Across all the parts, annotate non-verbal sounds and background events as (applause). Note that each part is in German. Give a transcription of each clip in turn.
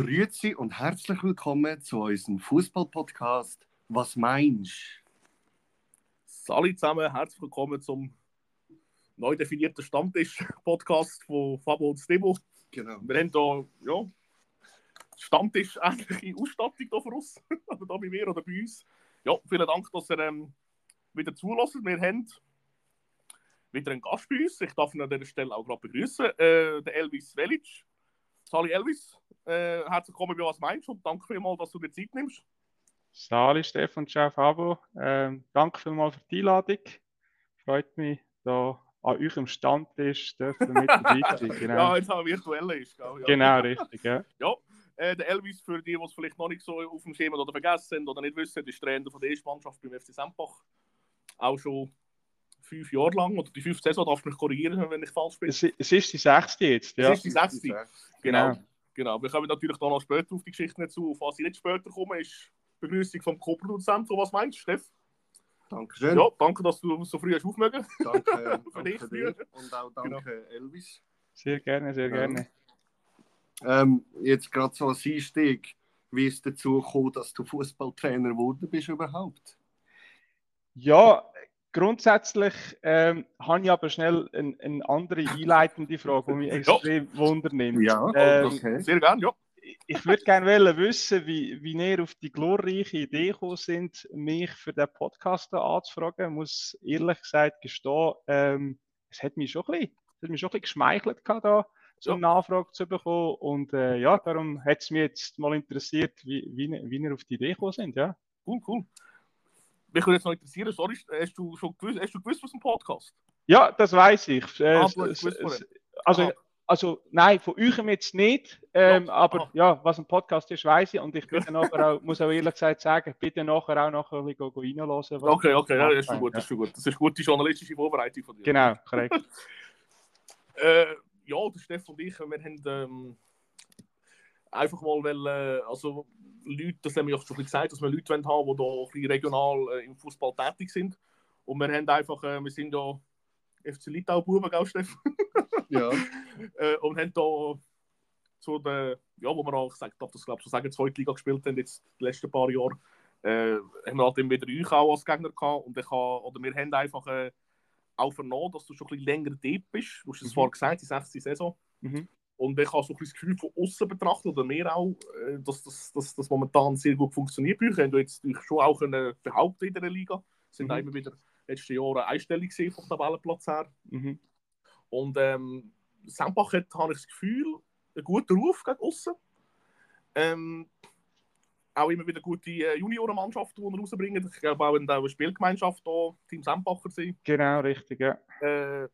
Grüezi und herzlich willkommen zu unserem Fußball-Podcast Was meinst Sali zusammen, herzlich willkommen zum neu definierten Stammtisch-Podcast von Fabo und Stebo. Genau. Wir haben hier ja, Stammtisch-ähnliche Ausstattung hier für uns, (laughs) oder da bei mir oder bei uns. Ja, vielen Dank, dass ihr ähm, wieder zulässt. Wir haben wieder einen Gast bei uns. Ich darf ihn an dieser Stelle auch gerade begrüßen, äh, den Elvis Velic. Sali Elvis, äh, herzlich willkommen bei Was meinst und danke vielmals, dass du dir Zeit nimmst. Sali, Stefan, Ciao, Fabo. Ähm, danke vielmals für die Einladung. Freut mich, da an eurem Stammtisch dürfen mit dabei sein. (laughs) Genau, Ja, jetzt wir virtuell ist. gell? Ja. genau richtig. Ja. (laughs) Ja, äh, der Elvis, für die, die es vielleicht noch nicht so auf dem Schema oder vergessen sind oder nicht wissen, ist Trainer von der ersten Mannschaft beim FC Sempach. Auch schon fünf Jahre lang, oder die fünfte Saison, darfst du mich korrigieren, wenn ich falsch bin. Es, es ist die sechste jetzt. Ja. Es ist die sechste. Genau. Genau. genau. Wir kommen natürlich da noch später auf die Geschichte nicht zu. Auf was ich nicht später komme, ist die Begrüßung vom Co-Produzenten. Was meinst du, Steff? Dankeschön. Ja, danke, dass du so früh hast aufmögen. Danke, (laughs) Für dich danke dir und auch danke Elvis. Sehr gerne, sehr Ja. gerne. Ähm, jetzt gerade so als Einstieg, wie ist dazu gekommen, dass du Fußballtrainer geworden bist überhaupt? Ja, grundsätzlich ähm, habe ich aber schnell eine, eine andere einleitende Frage, die mich (laughs) extrem wundernimmt. Ähm, okay. Sehr gerne, ja. ich würde gerne wissen, wie, wie ihr auf die glorreiche Idee gekommen sind, mich für den Podcast da anzufragen. Ich muss ehrlich gesagt gestehen, ähm, es hat mich schon ein bisschen, es hat mich schon ein bisschen geschmeichelt gehabt, da so eine Nachfrage zu bekommen. Und äh, ja, darum hat es mich jetzt mal interessiert, wie, wie, wie ihr auf die Idee gekommen sind. Ja. Cool, cool. Mich würde jetzt noch interessieren, sorry, hast du schon gewusst, hast du gewusst was ein Podcast? ja, das weiß ich. Äh, Ah, es- es- also, Ah. also nein, von euch jetzt nicht, ähm, Ja, aber ah. ja, was ein Podcast ist, weiß ich. Und ich bin (laughs) nachher auch, muss auch ehrlich gesagt sagen, bitte nachher auch noch ein bisschen go- reinhören. Okay, okay, ja, das ist schon gut, das ist schon gut. Das ist gute journalistische Vorbereitung von dir. Genau, korrekt. (laughs) Äh, ja, der Steff und ich, wir haben ähm, einfach mal, weil, äh, also Leute, das haben wir ja schon gesagt, dass wir Leute wollen haben, die da ein bisschen regional äh, im Fußball tätig sind. Und wir haben einfach, äh, wir sind ja FC Litau-Buben, gell, Steff? (laughs) Ja. (laughs) und haben da zu der, ja, wo wir auch, ich darf das glaube ich so sagen, zweite Liga gespielt haben, jetzt die letzten paar Jahre, äh, haben wir halt immer wieder euch auch als Gegner gehabt und ich habe, oder wir haben einfach äh, auch vernommen, dass du schon ein bisschen länger dort bist, du hast es Mhm. vorher gesagt, die sechste Saison, Mhm. Und ich habe so ein das Gefühl von außen betrachtet, oder mir auch, äh, dass das dass, dass momentan sehr gut funktioniert euch. Haben jetzt schon auch können behaupten in der Liga, sind Mhm. auch immer wieder letzten Jahre einstellig gesehen vom Tabellenplatz her. Mhm. Und ähm, Sempach hat, habe ich das Gefühl, einen guten Ruf gegen außen. Ähm, auch immer wieder gute äh, Juniorenmannschaften, die er rausbringen. Ich glaube auch in der Spielgemeinschaft hier, Team Sempacher sind. Genau, richtig, ja. Äh,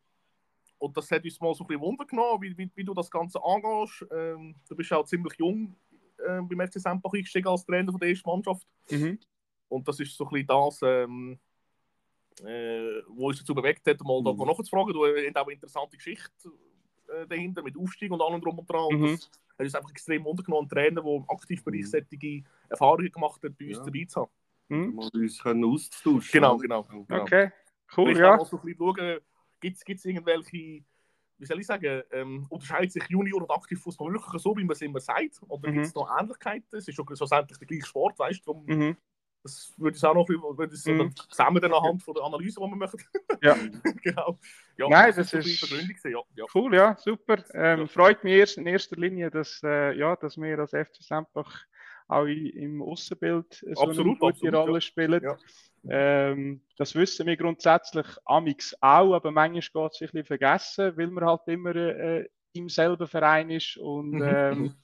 und das hat uns mal so ein bisschen Wunder genommen, wie, wie, wie du das Ganze angehst. Ähm, du bist auch ziemlich jung äh, beim FC Sempach eingestiegen als Trainer von der ersten Mannschaft. Mhm. Und das ist so ein bisschen das, ähm, äh, was uns dazu bewegt hat, mal da Mhm. nachzufragen. Du hast auch eine interessante Geschichte äh, dahinter mit Aufstieg und allem drum und dran. Und Mhm. Das hat uns einfach extrem wundergenommen, einen Trainer, der im Aktivbereich solche Erfahrungen gemacht hat, bei uns Ja. dabei zu haben. Mhm. Mal uns können austauschen. Genau, oder? genau. Okay, cool, Vielleicht ja. auch mal so ein bisschen schauen, gibt es irgendwelche, wie soll ich sagen, ähm, unterscheidet sich Junior und Aktivfußball wirklich so, wie man es immer sagt? Oder Mhm. gibt es noch Ähnlichkeiten? Es ist schon schlussendlich der gleiche Sport, weißt du? Mhm. Das würde ich auch noch würde ich, Mhm. zusammen dann anhand von der Analyse, die wir machen. Ja. (laughs) genau. Ja, Nein, das bisschen ist- gewesen, Ja, ja. Cool, ja, super. Ähm, Ja. Freut mich erst in erster Linie, dass, äh, ja, dass wir als FC Sempach auch im Außenbild so eine Absolut, gute absolut, Rolle spielen. Ja. Ähm, das wissen wir grundsätzlich amix auch, aber manchmal geht es ein bisschen vergessen, weil man halt immer äh, im selben Verein ist und Mhm. ähm,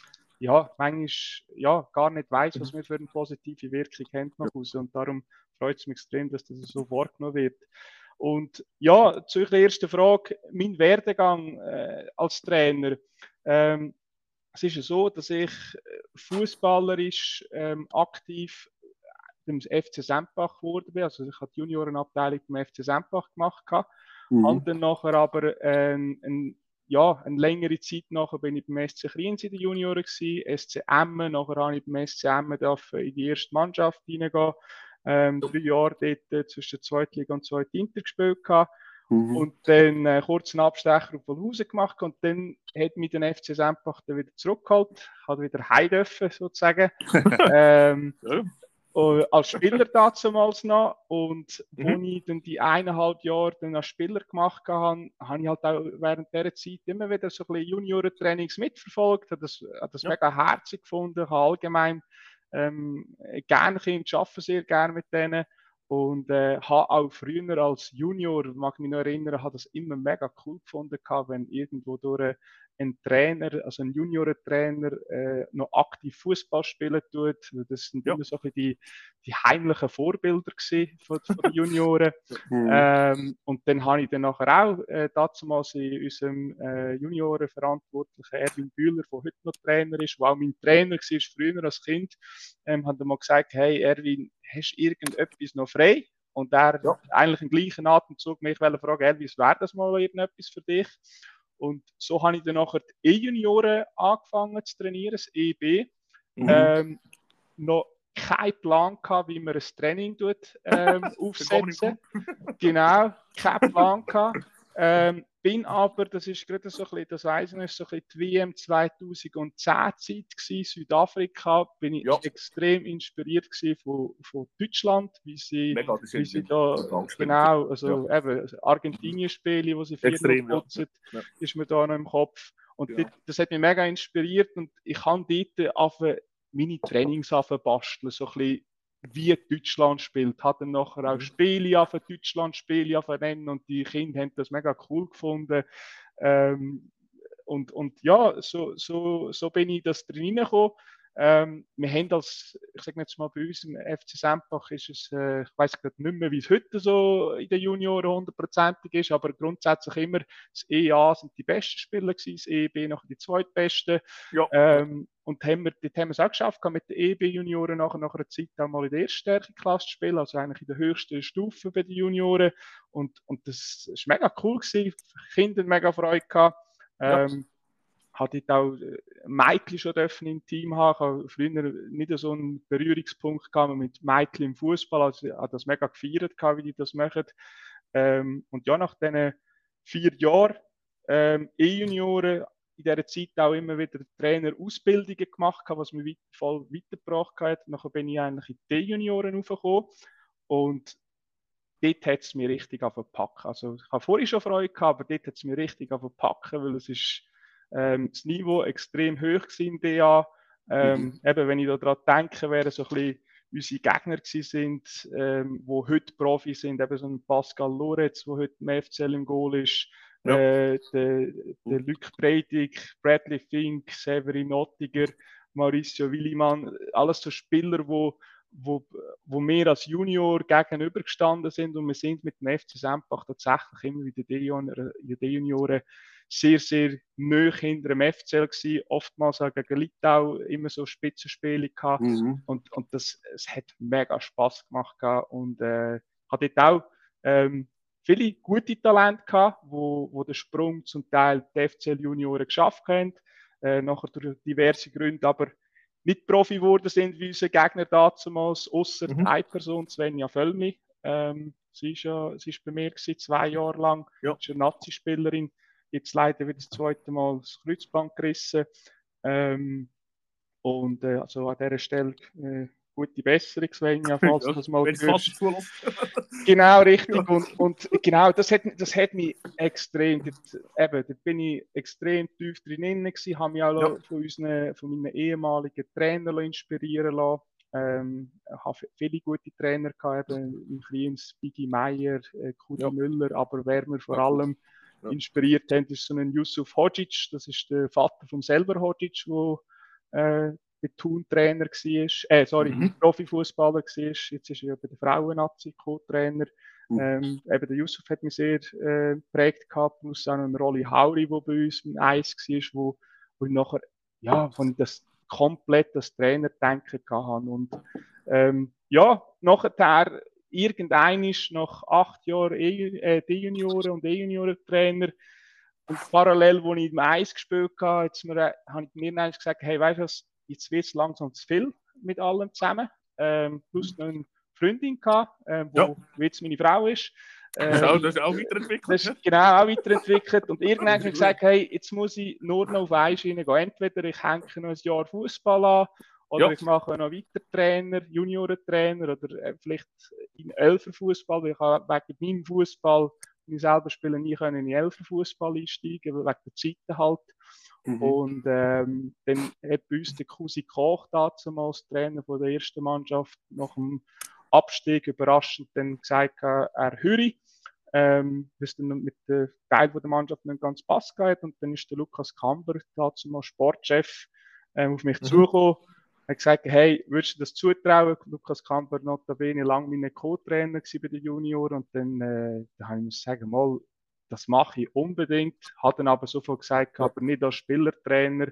ja, manchmal ja, gar nicht weiß, was wir für eine positive Wirkung haben nach Hause. Und darum freut es mich extrem, dass das so wahrgenommen wird. Und ja, zu der ersten Frage, mein Werdegang äh, als Trainer. Ähm, es ist ja so, dass ich äh, fußballerisch ähm, aktiv beim FC Sempach geworden bin. Also ich habe die Juniorenabteilung beim FC Sempach gemacht. Mhm. Habe dann nachher aber ähm, ein, ja, eine längere Zeit nachher bin ich beim SC Kriens in den Junioren gewesen, SC Emmen, nachher habe ich beim SC Emmen in die erste Mannschaft hineingehen. Ähm, drei Jahre dort äh, zwischen der Zweitliga und Zweit Inter gespielt gehabt. Mhm. Und dann äh, kurz einen Abstecher auf Wolhausen gemacht und dann hat mich den FC dann wieder zurückgeholt, hat wieder heim dürfen, sozusagen. (laughs) ähm, ja. Uh, als Spieler damals noch und mhm. als ich dann die eineinhalb Jahre dann als Spieler gemacht habe, habe ich halt auch während dieser Zeit immer wieder so ein bisschen Juniorentrainings mitverfolgt, habe das, habe das ja. mega herzig gefunden, habe allgemein ähm, gerne Kinder, arbeite sehr gerne mit denen und äh, habe auch früher als Junior, mag mich noch erinnern, habe das immer mega cool gefunden, wenn irgendwo durch ein Trainer, also ein Juniorentrainer, äh, noch aktiv Fußball spielen tut. Das sind ja. immer so die, die heimlichen Vorbilder von, von den Junioren. (laughs) ähm, und dann habe ich dann nachher auch äh, damals in unserem äh, Juniorenverantwortlichen Erwin Bühler, der heute noch Trainer ist, der auch mein Trainer war früher als Kind, ähm, hat er mal gesagt, hey Erwin, hast du irgendetwas noch frei? Und er ja. eigentlich im gleichen Atemzug mich fragen, Elvis, wäre das mal irgendetwas für dich? Und so habe ich dann nachher die E-Junioren angefangen zu trainieren, das EB. Mhm. Ähm, noch keinen Plan gehabt, wie man ein Training tut, ähm, (laughs) aufsetzen. genau, keinen Plan gehabt. Ähm, bin aber, das ist gerade so ein bisschen, das weiss ich, so ein bisschen die WM 2010 Zeit gewesen, Südafrika, bin ich ja. extrem inspiriert von, von Deutschland, wie sie, Mega, wie sie da, genau, also ja. eben, also Argentinien-Spiele, wo sie viel putzen, ja. ist mir da noch im Kopf. Und das, das, hat mich mega inspiriert und ich kann dort meine Trainings basteln, so ein bisschen wie Deutschland spielt. Hat dann nachher auch mhm. Spiele auf Deutschland Spiele auf Rennen und die Kinder haben das mega cool gefunden. Ähm, und, und ja, so, so, so bin ich das drin gekommen. Ähm, wir haben als, ich sage jetzt mal bei uns im FC Sempach ist es, äh, ich weiß gerade nicht mehr, wie es heute so in den Junioren hundertprozentig ist, aber grundsätzlich immer das EA sind die besten Spieler gewesen, das EB noch die zweitbesten. Ja. Ähm, und haben wir, dort haben wir es auch geschafft, mit den EB-Junioren nachher nach einer Zeit auch mal in der ersten Klasse zu spielen, also eigentlich in der höchsten Stufe bei den Junioren. Und, und das war mega cool gewesen, Kinder mega Freude gehabt. Ähm, ja hatte ich auch äh, Michael schon im Team haben. Ich habe früher nicht so einen Berührungspunkt gehabt mit Michael im Fußball. Also ich habe das mega gefeiert, wie die das machen. Ähm, und ja, nach diesen vier Jahren ähm, E-Junioren in dieser Zeit auch immer wieder Trainerausbildungen gemacht, was mich voll weitergebracht hat. Nachher bin ich eigentlich in die D-Junioren aufgekommen und dort hat es mir richtig packen. Also ich habe vorhin schon Freude gehabt, aber dort hat es mir richtig packen, weil es ist ähm, das Niveau extrem hoch in DA. Ähm, mhm. Eben, wenn ich daran denke, wären so ein bisschen unsere Gegner gewesen sind, ähm, wo heute Profi sind, eben so ein Pascal Loretz, wo heute im FCL im Goal ist, ja. äh, der, der Luc Breidig, Bradley Fink, Severin Ottiger, Mauricio Willimann, alles so Spieler, wo, wo, wo wir als Junior gegenübergestanden sind und wir sind mit dem FC Sempach tatsächlich immer wieder in den Junioren sehr, sehr nah hinter dem FCL gewesen, oftmals auch gegen Litau immer so Spitzenspiele gehabt mhm. und, und das es hat mega Spaß gemacht gehabt und äh, hat dort auch ähm, viele gute Talente gehabt, wo, wo den Sprung zum Teil die FCL Junioren geschafft haben, äh, nachher durch diverse Gründe, aber nicht Profi geworden sind wie unsere Gegner damals, außer mhm. eine Person, Svenja Völmi. Ähm, sie, ist ja, sie ist bei mir gewesen, zwei Jahre lang, ja. ist eine Nazi-Spielerin jetzt leider wieder das zweite Mal das Kreuzband gerissen. Ähm, und äh, also an dieser Stelle äh, gute Besserung, Svenja, (laughs) falls ja, du das mal hörst. (laughs) genau, richtig. Ja. Und, und, genau, das hat, das hat mich extrem, dort, eben, da bin ich extrem tief drin gewesen, habe mich auch ja. von, unseren, von meinen ehemaligen Trainern inspirieren lassen. Ähm, habe viele gute Trainer gehabt, eben im Kleins, Biggie Meyer, äh, Kudi. Müller, aber wer mir vor allem ja. inspiriert haben, ist so ein Yusuf Hodzic, das ist der Vater von selber Hodzic, der äh, der Thun-Trainer war, äh, sorry, mhm. Profifußballer war, jetzt ist er bei der Frauen-Nazi Co-Trainer. Mhm. Ähm, eben der Yusuf hat mich sehr äh, geprägt gehabt, plus auch noch Rolli Hauri, der bei uns im Eis war, wo, wo ich nachher, ja, von das komplett das Trainer-Denken hatte. Und ähm, ja, nachher irgendeinisch nach acht Jahren e, äh, D-Junioren und E-Junioren-Trainer und parallel, wo ich im Eis gespielt habe, jetzt mir, äh, habe ich mir gesagt, hey, weißt du was, jetzt wird es langsam zu viel mit allem zusammen. Ähm, plus noch eine Freundin gehabt, äh, wo ja. jetzt meine Frau ist. Das ist auch, das ist auch weiterentwickelt. Ist genau auch weiterentwickelt. Und irgendwann habe ich gesagt, hey, jetzt muss ich nur noch auf eine Schiene gehen. Entweder ich hänge noch ein Jahr Fußball an oder Ja. ich mache noch weiter Trainer, Juniorentrainer oder äh, vielleicht in Elferfußball, weil ich habe wegen meinem Fußball, ich selber spiele, nie können in Elferfußball einsteigen, weil wegen der Zeiten halt. Mhm. Und ähm, dann hat bei uns der Cousin Koch damals, Trainer von der ersten Mannschaft, nach dem Abstieg überraschend dann gesagt, er höre, ähm, es dann mit dem Teil von der Mannschaft nicht ganz passt geht. Und dann ist der Lukas Kamber, damals Sportchef, ähm, auf mich Mhm. zugekommen, hat gesagt, hey, würdest du das zutrauen? Lukas Kamper notabene lang mein Co-Trainer bei den Junioren. Und dann, äh, da habe ich müssen sagen, mal, das mache ich unbedingt, hat dann aber sofort gesagt, aber nicht als Spielertrainer,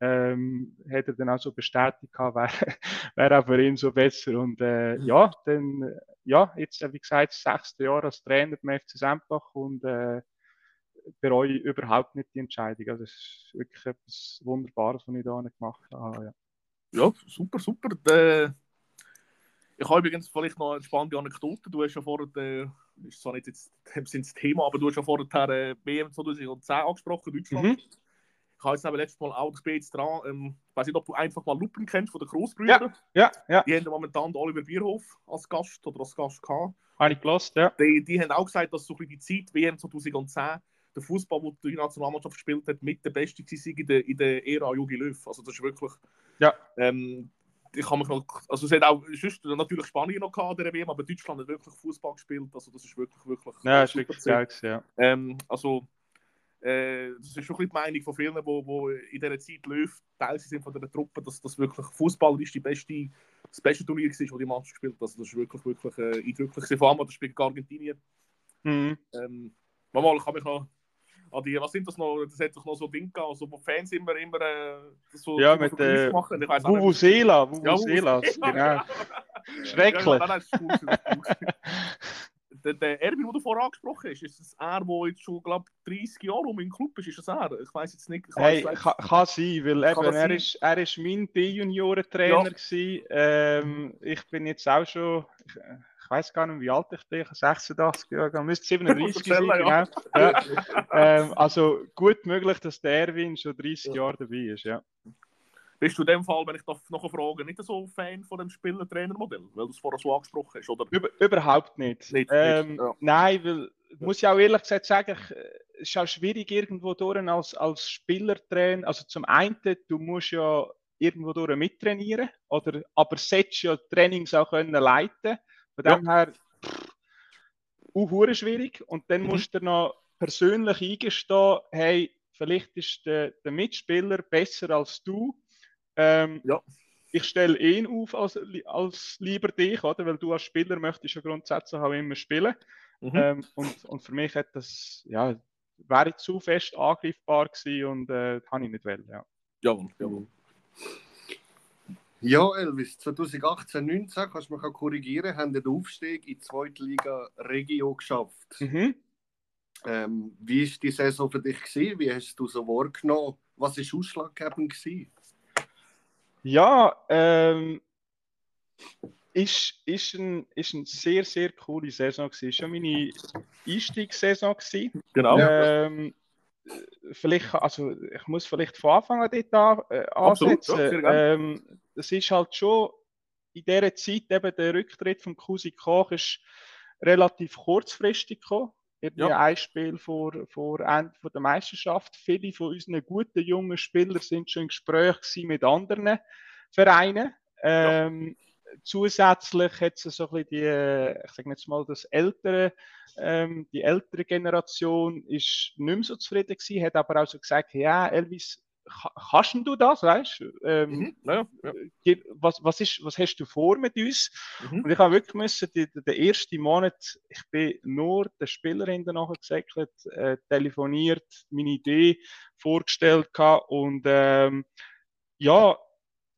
ähm, er dann auch so bestätigt, wäre (laughs) wär auch für ihn so besser. Und äh, ja, dann, ja, jetzt, äh, wie gesagt, das sechste Jahr als Trainer beim FC Sempach. Und äh, bereue überhaupt nicht die Entscheidung, also es ist wirklich etwas Wunderbares, was ich da gemacht habe, ja. Ja, super, super. Äh, ich habe übrigens vielleicht noch eine spannende Anekdote. Du hast ja vorher, äh, ist zwar nicht jetzt das Thema, aber du hast ja vorher äh, WM 2010 angesprochen, Deutschland. Mhm. Ich habe jetzt eben letztes Mal auch, ich bin jetzt dran, ähm, ich weiß nicht, ob du einfach mal Lupen kennst von den Großbrüdern. Ja, ja, Die haben momentan Oliver Bierhof als Gast oder als Gast gehabt. habe ich gelost, ja. Die, die haben auch gesagt, dass so ein bisschen die Zeit WM 2010 der Fußball, den die Nationalmannschaft gespielt hat, mit der beste war in der, in der Ära Jogi Löw. Also das ist wirklich. Ja. Ähm, ich kann mich noch, also es hat auch sonst natürlich Spanien noch gehabt, der WM, aber Deutschland hat wirklich Fußball gespielt. Also das ist wirklich, wirklich. Ja, ist wirklich geil, ja. Ähm, also, äh, das ist schon ein bisschen die Meinung von vielen, die wo, wo in dieser Zeit läuft, Teil sind von dieser Truppe, dass das wirklich fußballerisch die beste, das beste Turnier war, das die Mannschaft gespielt hat. Also, das ist wirklich, wirklich äh, eindrücklich. Vor allem, das Spiel gegen Argentinien. Mhm. Ähm, mal, ich kann mich noch die, was sind das noch, das hat doch noch so Dinge gehabt, also wo Fans immer, immer äh, so, Ja, mit, äh, machen. Ich weiss Vuvuzela, Vuvuzela, genau. Schrecklich. ja, der, der Erwin, du vorher angesprochen hast, ist das er, der jetzt schon, glaube 30 Jahre um im Club ist? Ist das er? Ich weiß jetzt nicht. Ich Hey, kann, kann sein, weil eben, er, sein? ist, er ist mein B-Junioren-Trainer Ja. gewesen. Ähm, ich bin jetzt auch schon, ich, ich weiß gar nicht, wie alt ich bin, ich bin 86 Jahre müsste 37 (laughs) sein, ja. genau. Ja. Ähm, also gut möglich, dass der Erwin schon 30 Ja. Jahre dabei ist, ja. Bist du in dem Fall, wenn ich darf noch frage, nicht so Fan von dem Spieler-Trainer-Modell, weil du es vorher so angesprochen hast? Oder? Über, überhaupt nicht. Nicht, ähm, nicht, ja. Nein, weil, muss ich auch ehrlich gesagt sagen, ich, es ist auch schwierig irgendwo durch als, als Spielertrainer. Also zum einen, du musst ja irgendwo durch mittrainieren, oder, aber solltest ja Trainings auch können leiten. Von Ja. dem her, pff, auch schwierig. Und dann Mhm. musst du dir noch persönlich eingestehen, hey, vielleicht ist der, der Mitspieler besser als du. Ähm, Ja. ich stelle ihn auf als, als lieber dich, oder? Weil du als Spieler möchtest ja grundsätzlich auch immer spielen. Mhm. Ähm, und, und für mich hat das, ja, wäre zu fest angreifbar gewesen und äh, das habe ich nicht wollen, ja. Jawohl, jawohl. Ja, Elvis, 2018, 19, kannst du mich auch korrigieren, haben den Aufstieg in die zweite Liga Regio geschafft. Mhm. Ähm, wie war die Saison für dich? Gewesen? Wie hast du so wahrgenommen? Was war ausschlaggebend? Gewesen? Ja, ähm, ist, ist, ein, ist eine sehr, sehr coole Saison gewesen. Ist schon meine Einstiegssaison gewesen. Genau. Ähm, vielleicht, also ich muss vielleicht von Anfang an dort an, äh, Absolut, ansetzen. ja, sehr gerne. ähm, das ist halt schon in dieser Zeit, eben der Rücktritt von Cousin Koch ist relativ kurzfristig gekommen. Irgendwie Ja. ein Spiel vor, vor Ende der Meisterschaft. Viele von unseren guten jungen Spielern sind schon im Gespräch mit anderen Vereinen. Ähm, Zusätzlich hat es so ein bisschen die, äh, ich sage jetzt mal, das ältere, ähm, die ältere Generation ist nicht mehr so zufrieden gewesen, hat aber auch so gesagt, ja, Elvis, ka- kannst du das, weißt? Ähm, Mhm. Ja, ja. was, was, ist, was hast du vor mit uns? Mhm. Und ich habe wirklich müssen, die, die, den ersten Monat, ich bin nur der Spielerin danach gesäckelt, äh, telefoniert, meine Idee vorgestellt und ähm, ja,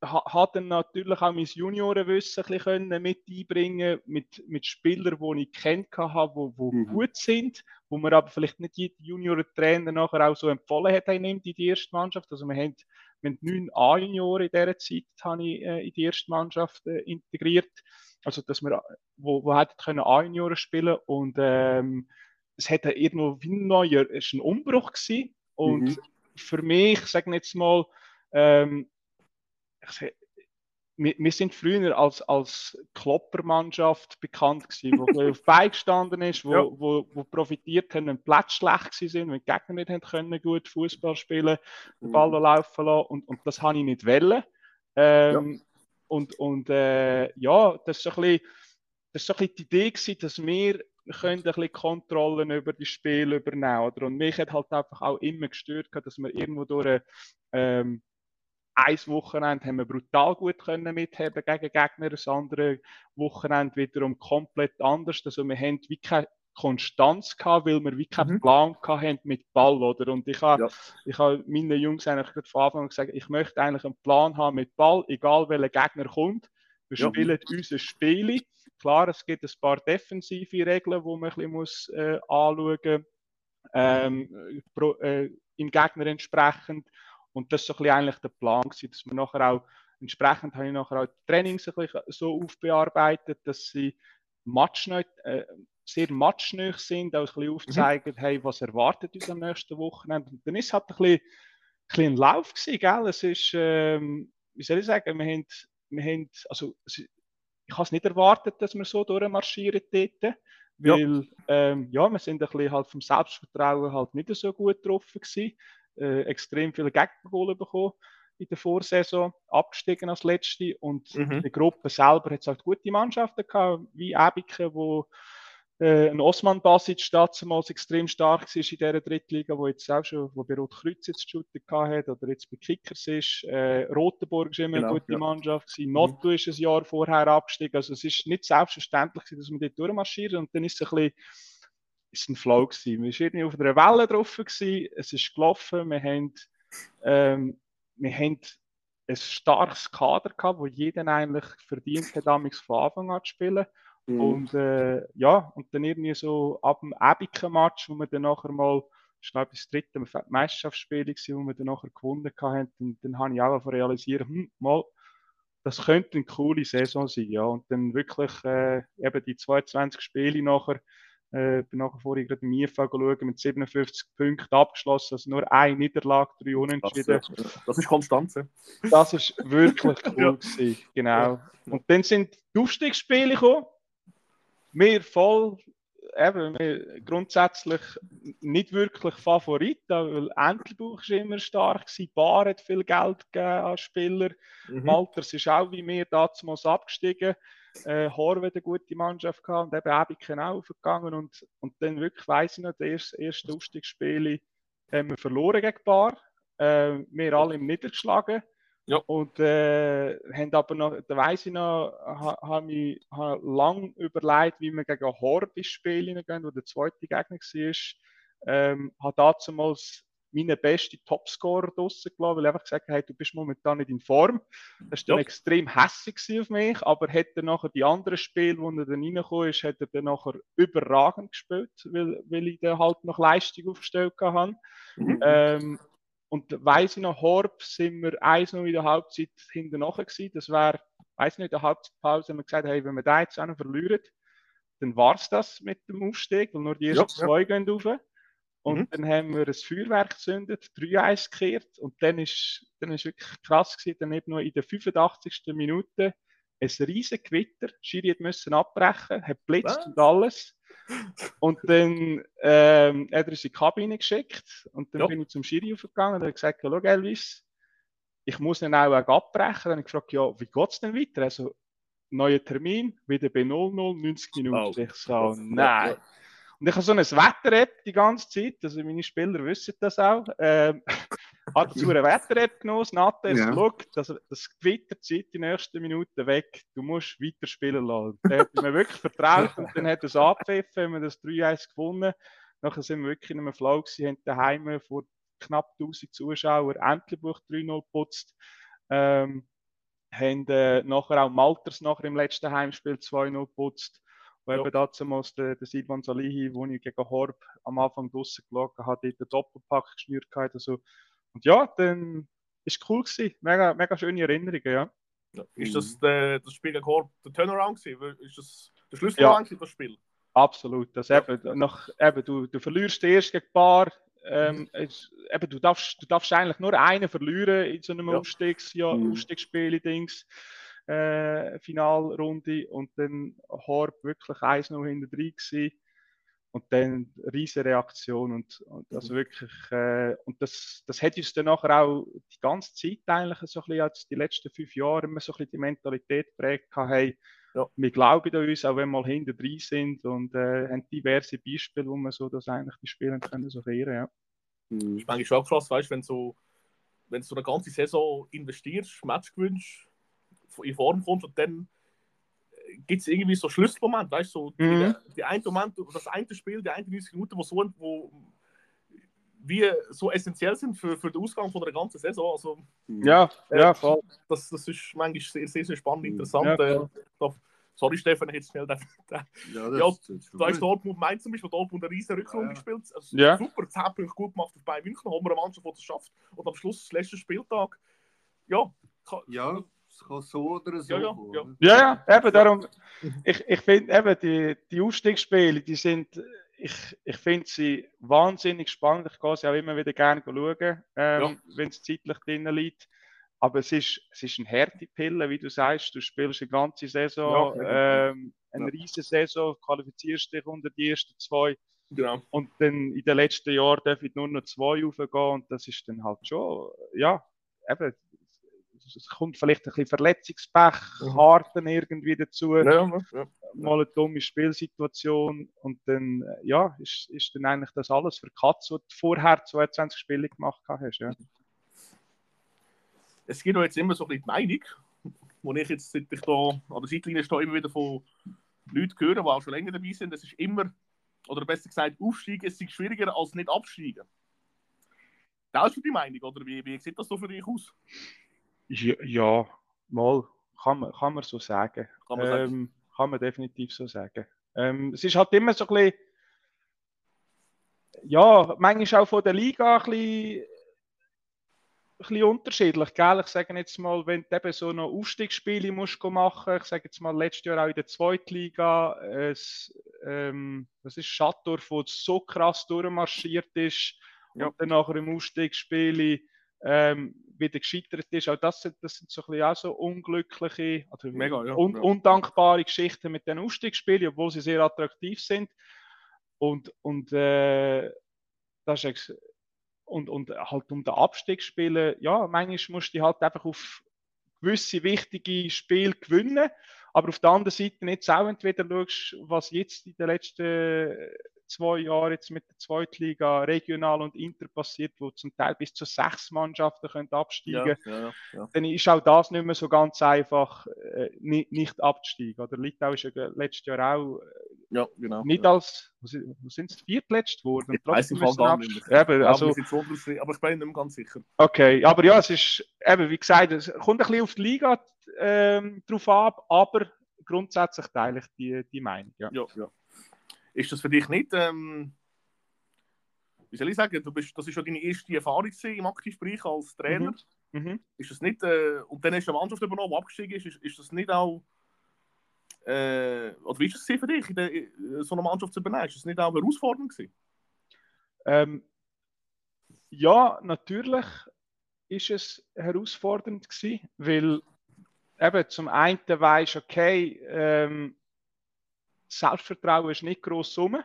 ha, hat dann natürlich auch mein Juniorenwissen ein bisschen mit einbringen mit, mit Spielern, die ich kennt habe, wo, wo Mhm. gut sind, wo mir aber vielleicht nicht jeder Juniorentrainer nachher auch so empfohlen hat, er nimmt in die erste Mannschaft. Also wir haben wir haben neun A-Junioren in dieser Zeit habe ich, äh, in die erste Mannschaft äh, integriert. Also, dass wir, wo, wo hätten können A-Junioren spielen und ähm, es hätte irgendwo wie ein neuer, es war ein Umbruch gewesen. Und mhm. für mich, sagen jetzt mal, ähm, wir, wir, sind früher als, als Kloppermannschaft bekannt gewesen, wo (laughs) auf Bein gestanden ist, wo, ja. wo, wo profitiert haben, wenn Plätze schlecht sind, wenn die Gegner nicht haben können, gut Fußball spielen, den Ball mhm. laufen lassen und, und das habe ich nicht wollen. Ähm, ja. Und, und äh, ja, das ist so ein bisschen, das ist so ein bisschen die Idee gewesen, dass wir können ein bisschen Kontrollen über die Spiele übernehmen. Oder? Und mich hat halt einfach auch immer gestört, dass wir irgendwo durch ähm, ein Wochenende haben wir brutal gut können mitheben gegen Gegner, das andere Wochenende wiederum komplett anders. Also wir haben wie keine Konstanz gehabt, weil wir wie keinen mhm. Plan hatten mit Ball, oder? Und ich habe, ja. ich habe meinen Jungs eigentlich von Anfang an gesagt, ich möchte eigentlich einen Plan haben mit Ball, egal welcher Gegner kommt. Wir ja. spielen unser Spiel. Klar, es gibt ein paar defensive Regeln, die man ein bisschen muss, äh, anschauen muss, ähm, äh, im Gegner entsprechend. Und das war so eigentlich der Plan, gewesen, dass wir nachher auch, entsprechend habe ich nachher auch die Trainings ein so aufbearbeitet, dass sie matchneu, äh, sehr matchneu sind, auch ein bisschen mhm. aufzeigen, mhm. hey, was erwartet uns am nächsten Wochenende. Und dann ist es halt ein bisschen, ein, bisschen ein Lauf gewesen, gell? Es ist, ähm, wie soll ich sagen, wir haben, wir haben also, ich habe es nicht erwartet, dass wir so durchmarschieren dort. Weil, ja. Ähm, ja, wir sind ein bisschen halt vom Selbstvertrauen halt nicht so gut getroffen gewesen äh, extrem viele Gegnergoal bekommen in der Vorsaison, abgestiegen als Letzte. Und mhm. die Gruppe selber hat halt gute Mannschaften gehabt, wie Ebiken, wo äh, ein Osman Basic damals extrem stark war in dieser Drittliga, wo jetzt auch schon, wo bei Rotkreuz jetzt Shooter hat oder jetzt bei Kickers ist. Äh, Rotenburg ist immer genau, eine gute ja. Mannschaft gewesen. Notto mhm. ist ein Jahr vorher abgestiegen. Also es ist nicht selbstverständlich, dass man dort durchmarschiert und dann ist es ein bisschen ist ein Flow gewesen. Wir waren irgendwie auf einer Welle drauf gewesen. Es ist gelaufen. Wir haben, ähm, wir haben ein starkes Kader gehabt, wo jeder eigentlich verdient hat, damals von Anfang an zu spielen. Mhm. Und äh, ja, und dann irgendwie so ab dem Ebiken-Match, wo wir dann nachher mal, ich glaube, das dritte Meisterschaftsspiel war, wo wir dann nachher gewonnen haben, dann, dann habe ich auch realisiert, hm, mal, das könnte eine coole Saison sein, ja. Und dann wirklich äh, eben die 22 Spiele nachher äh, bin nachher vorhin gerade im IFA geschaut, mit 57 Punkten abgeschlossen, also nur eine Niederlage, drei Unentschieden. Das, das ist Konstanz. Das ist wirklich (laughs) cool gewesen, genau. Und dann sind die Aufstiegsspiele gekommen. Wir voll, eben, wir grundsätzlich nicht wirklich Favorit, weil Entelbuch ist immer stark gewesen, Bar hat viel Geld gegeben an Spieler, mhm. Malters ist auch wie wir damals abgestiegen äh, Horve eine gute Mannschaft gehabt und eben Ebiken auch aufgegangen und, und dann wirklich, weiss ich noch, das erste, erste Aufstiegsspiel haben wir verloren gegen Bar. Äh, wir alle im Niedergeschlagen. Ja. Und äh, haben aber noch, da weiss ich noch, habe ha mich ha lang überlegt, wie wir gegen Horbe spielen gehen, wo der zweite Gegner war. Ähm, habe damals meinen besten Topscorer draussen gelassen, weil er einfach gesagt hat, hey, du bist momentan nicht in Form. Das war dann ja. extrem hässlich auf mich, aber hätte nachher die anderen Spiele, wo er dann reingekommen ist, hat er dann nachher überragend gespielt, weil, weil ich dann halt noch Leistung aufgestellt habe. Mhm. Ähm, und weiss ich noch, Horb sind wir eins noch in der Halbzeit hinten nachher gewesen. Das wäre, weiss ich nicht, in der Halbzeitpause haben wir gesagt, hey, wenn wir da jetzt auch noch verlieren, dann war es das mit dem Aufstieg, weil nur die ersten ja, zwei ja. gehen rauf. Und mhm. dann haben wir ein Feuerwerk gezündet, 3-1 gekehrt. Und dann ist, dann ist wirklich krass gewesen, dann eben nur in der 85. Minute ein riesen Gewitter. Schiri müssen abbrechen, hat blitzt und alles. Und dann ähm, hat er uns in die Kabine geschickt. Und dann ja. bin ich zum Schiri aufgegangen und habe gesagt: Schau, Elvis, ich muss ihn auch abbrechen. Dann habe ich gefragt: Ja, wie geht es denn weiter? Also, neuer Termin, wieder bei 0-0, 90 Minuten. Oh. Ich so: Nein. Und ich habe so eine Wetter-App die ganze Zeit, also meine Spieler wissen das auch. Ähm, (laughs) habe dazu eine Wetter-App genommen, Natte, ja. schaut, das, das Gewitter zieht die nächsten Minuten weg, du musst weiter spielen lassen. Der hat mir wirklich vertraut und dann hat er es abgepfiffen, haben wir das 3-1 gewonnen. Nachher sind wir wirklich in einem Flow gewesen, haben daheim vor knapp 1000 Zuschauern endlich 3-0 geputzt. Ähm, haben äh, nachher auch Malters nachher im letzten Heimspiel 2-0 geputzt. Wo ja. eben damals der, der Silvan Salihi, wo ich gegen Horb am Anfang draussen gelagert habe, dort den Doppelpack geschnürt hat. Also, und ja, dann ist cool gewesen. Mega, mega schöne Erinnerungen, ja. ja. Ist das der, das Spiel gegen Horb der Turnaround gewesen? Ist das der Schlüsselmoment ja. das Spiel? Absolut. Das ja. eben, nach, eben, du, du verlierst erst gegen Paar. Ähm, es, eben, du, darfst, du darfst eigentlich nur einen verlieren in so einem ja. Ausstiegs, ja, mhm. Ausstiegsspiel-Dings. Äh, Finalrunde und dann Horb wirklich 1-0 hinter drin gewesen. Und dann eine riesige Reaktion und, und also mhm. wirklich, äh, und das, das hat uns dann nachher auch die ganze Zeit eigentlich so ein bisschen, als die letzten fünf Jahre immer so ein bisschen die Mentalität geprägt hey, ja. wir glauben an uns, auch wenn wir mal hinter drin sind und äh, haben diverse Beispiele, wo man so das eigentlich die Spieler können so kehren, ja. Mhm. Das ist manchmal schon krass, weißt, wenn so, wenn du so eine ganze Saison investierst, Match gewinnst, in Form kommst und dann gibt es irgendwie so Schlüsselmomente, weißt du, so mhm. die, die ein Moment, das eine Spiel, die 31 Minuten, wo so wo wie so essentiell sind für, für den Ausgang von der ganzen Saison. Also, ja, äh, ja, voll. Das, das ist manchmal sehr, sehr, sehr spannend, interessant. Ja, äh, sorry, Stefan, ich jetzt schnell den, den, ja, das, ja, das da ist Dortmund Mainz zum Beispiel, Dortmund eine riesige Rückrunde ja. gespielt. Also, ja. Super, 10 Punkte gut gemacht auf Bayern München, haben wir eine Mannschaft, die das schafft. Und am Schluss, letzten Spieltag, ja, kann, ja es kann so oder so. Ja, ja, ja. ja, ja eben darum. Ich, ich finde eben die, die Aufstiegsspiele, die sind, ich, ich finde sie wahnsinnig spannend. Ich gehe sie auch immer wieder gerne schauen, ähm, ja. wenn es zeitlich drin liegt. Aber es ist, es ist eine harte Pille, wie du sagst. Du spielst eine ganze Saison, ja, ähm, eine ja. riesige Saison, qualifizierst dich unter die ersten zwei. Genau. Und dann in den letzten Jahren darf ich nur noch zwei aufgehen und das ist dann halt schon, ja, eben, es kommt vielleicht ein bisschen Verletzungspech, mhm. Karten irgendwie dazu, ja, ja. mal eine dumme Spielsituation und dann äh, ja, ist, ist dann eigentlich das alles für Katz, was du vorher 22 Spiele gemacht hast. Ja. Es gibt auch jetzt immer so ein bisschen die Meinung, wo ich jetzt, seit ich da an der Seitlinie stehe, immer wieder von Leuten höre, die auch schon länger dabei sind, es ist immer, oder besser gesagt, Aufsteigen ist schwieriger als nicht absteigen. Das ist die Meinung, oder wie, wie sieht das so für dich aus? Ja, mal, kann man, kann man so sagen. Kann man, sagen. Ähm, kann man definitiv so sagen. Ähm, es ist halt immer so ein bisschen, ja, manchmal auch von der Liga ein bisschen, ein bisschen unterschiedlich. Gell? Ich sage jetzt mal, wenn du eben so noch Aufstiegsspiele musst machen, ich sage jetzt mal, letztes Jahr auch in der zweiten Liga, es, ähm, das ist Schattdorf, wo so krass durchmarschiert ist ja. und dann nachher im Aufstiegsspiel ähm, wieder gescheitert ist. Auch das sind, das sind so ein bisschen auch so unglückliche, also Mega, ja, un, ja. undankbare Geschichten mit den Ausstiegsspielen, obwohl sie sehr attraktiv sind. Und, und, äh, das ist, und, und halt um den Abstieg spielen, ja, manchmal musst du halt einfach auf gewisse wichtige Spiele gewinnen, aber auf der anderen Seite nicht auch entweder schaust, was jetzt in den letzten zwei Jahren jetzt mit der Zweitliga regional und inter passiert, wo zum Teil bis zu sechs Mannschaften können absteigen können, ja, ja, ja. dann ist auch das nicht mehr so ganz einfach, äh, nicht, nicht abzusteigen. Oder Litau ist ja letztes Jahr auch äh, genau, nicht als, wo sind es, viertletzt geworden? Ich weiß im Fall gar nicht mehr. Eben, also, aber ich bin nicht mehr ganz sicher. Okay, aber ja, es ist, eben, wie gesagt, es kommt ein bisschen auf die Liga ähm, drauf ab, aber grundsätzlich teile ich die, die Meinung. Ja. Ja, ja. Ist das für dich nicht, ähm, wie soll ich sagen, du bist, das ist ja deine erste Erfahrung im Aktivbereich als Trainer. Mhm. Mhm. Ist das nicht, äh, und dann hast du eine Mannschaft übernommen, die abgestiegen ist, ist, ist das nicht auch, äh, oder wie ist es für dich, der, so eine Mannschaft zu übernehmen? Ist das nicht auch herausfordernd gewesen? Ähm, ja, natürlich ist es herausfordernd gewesen, weil eben zum einen weisst okay, ähm, Selbstvertrauen ist nicht gross rum.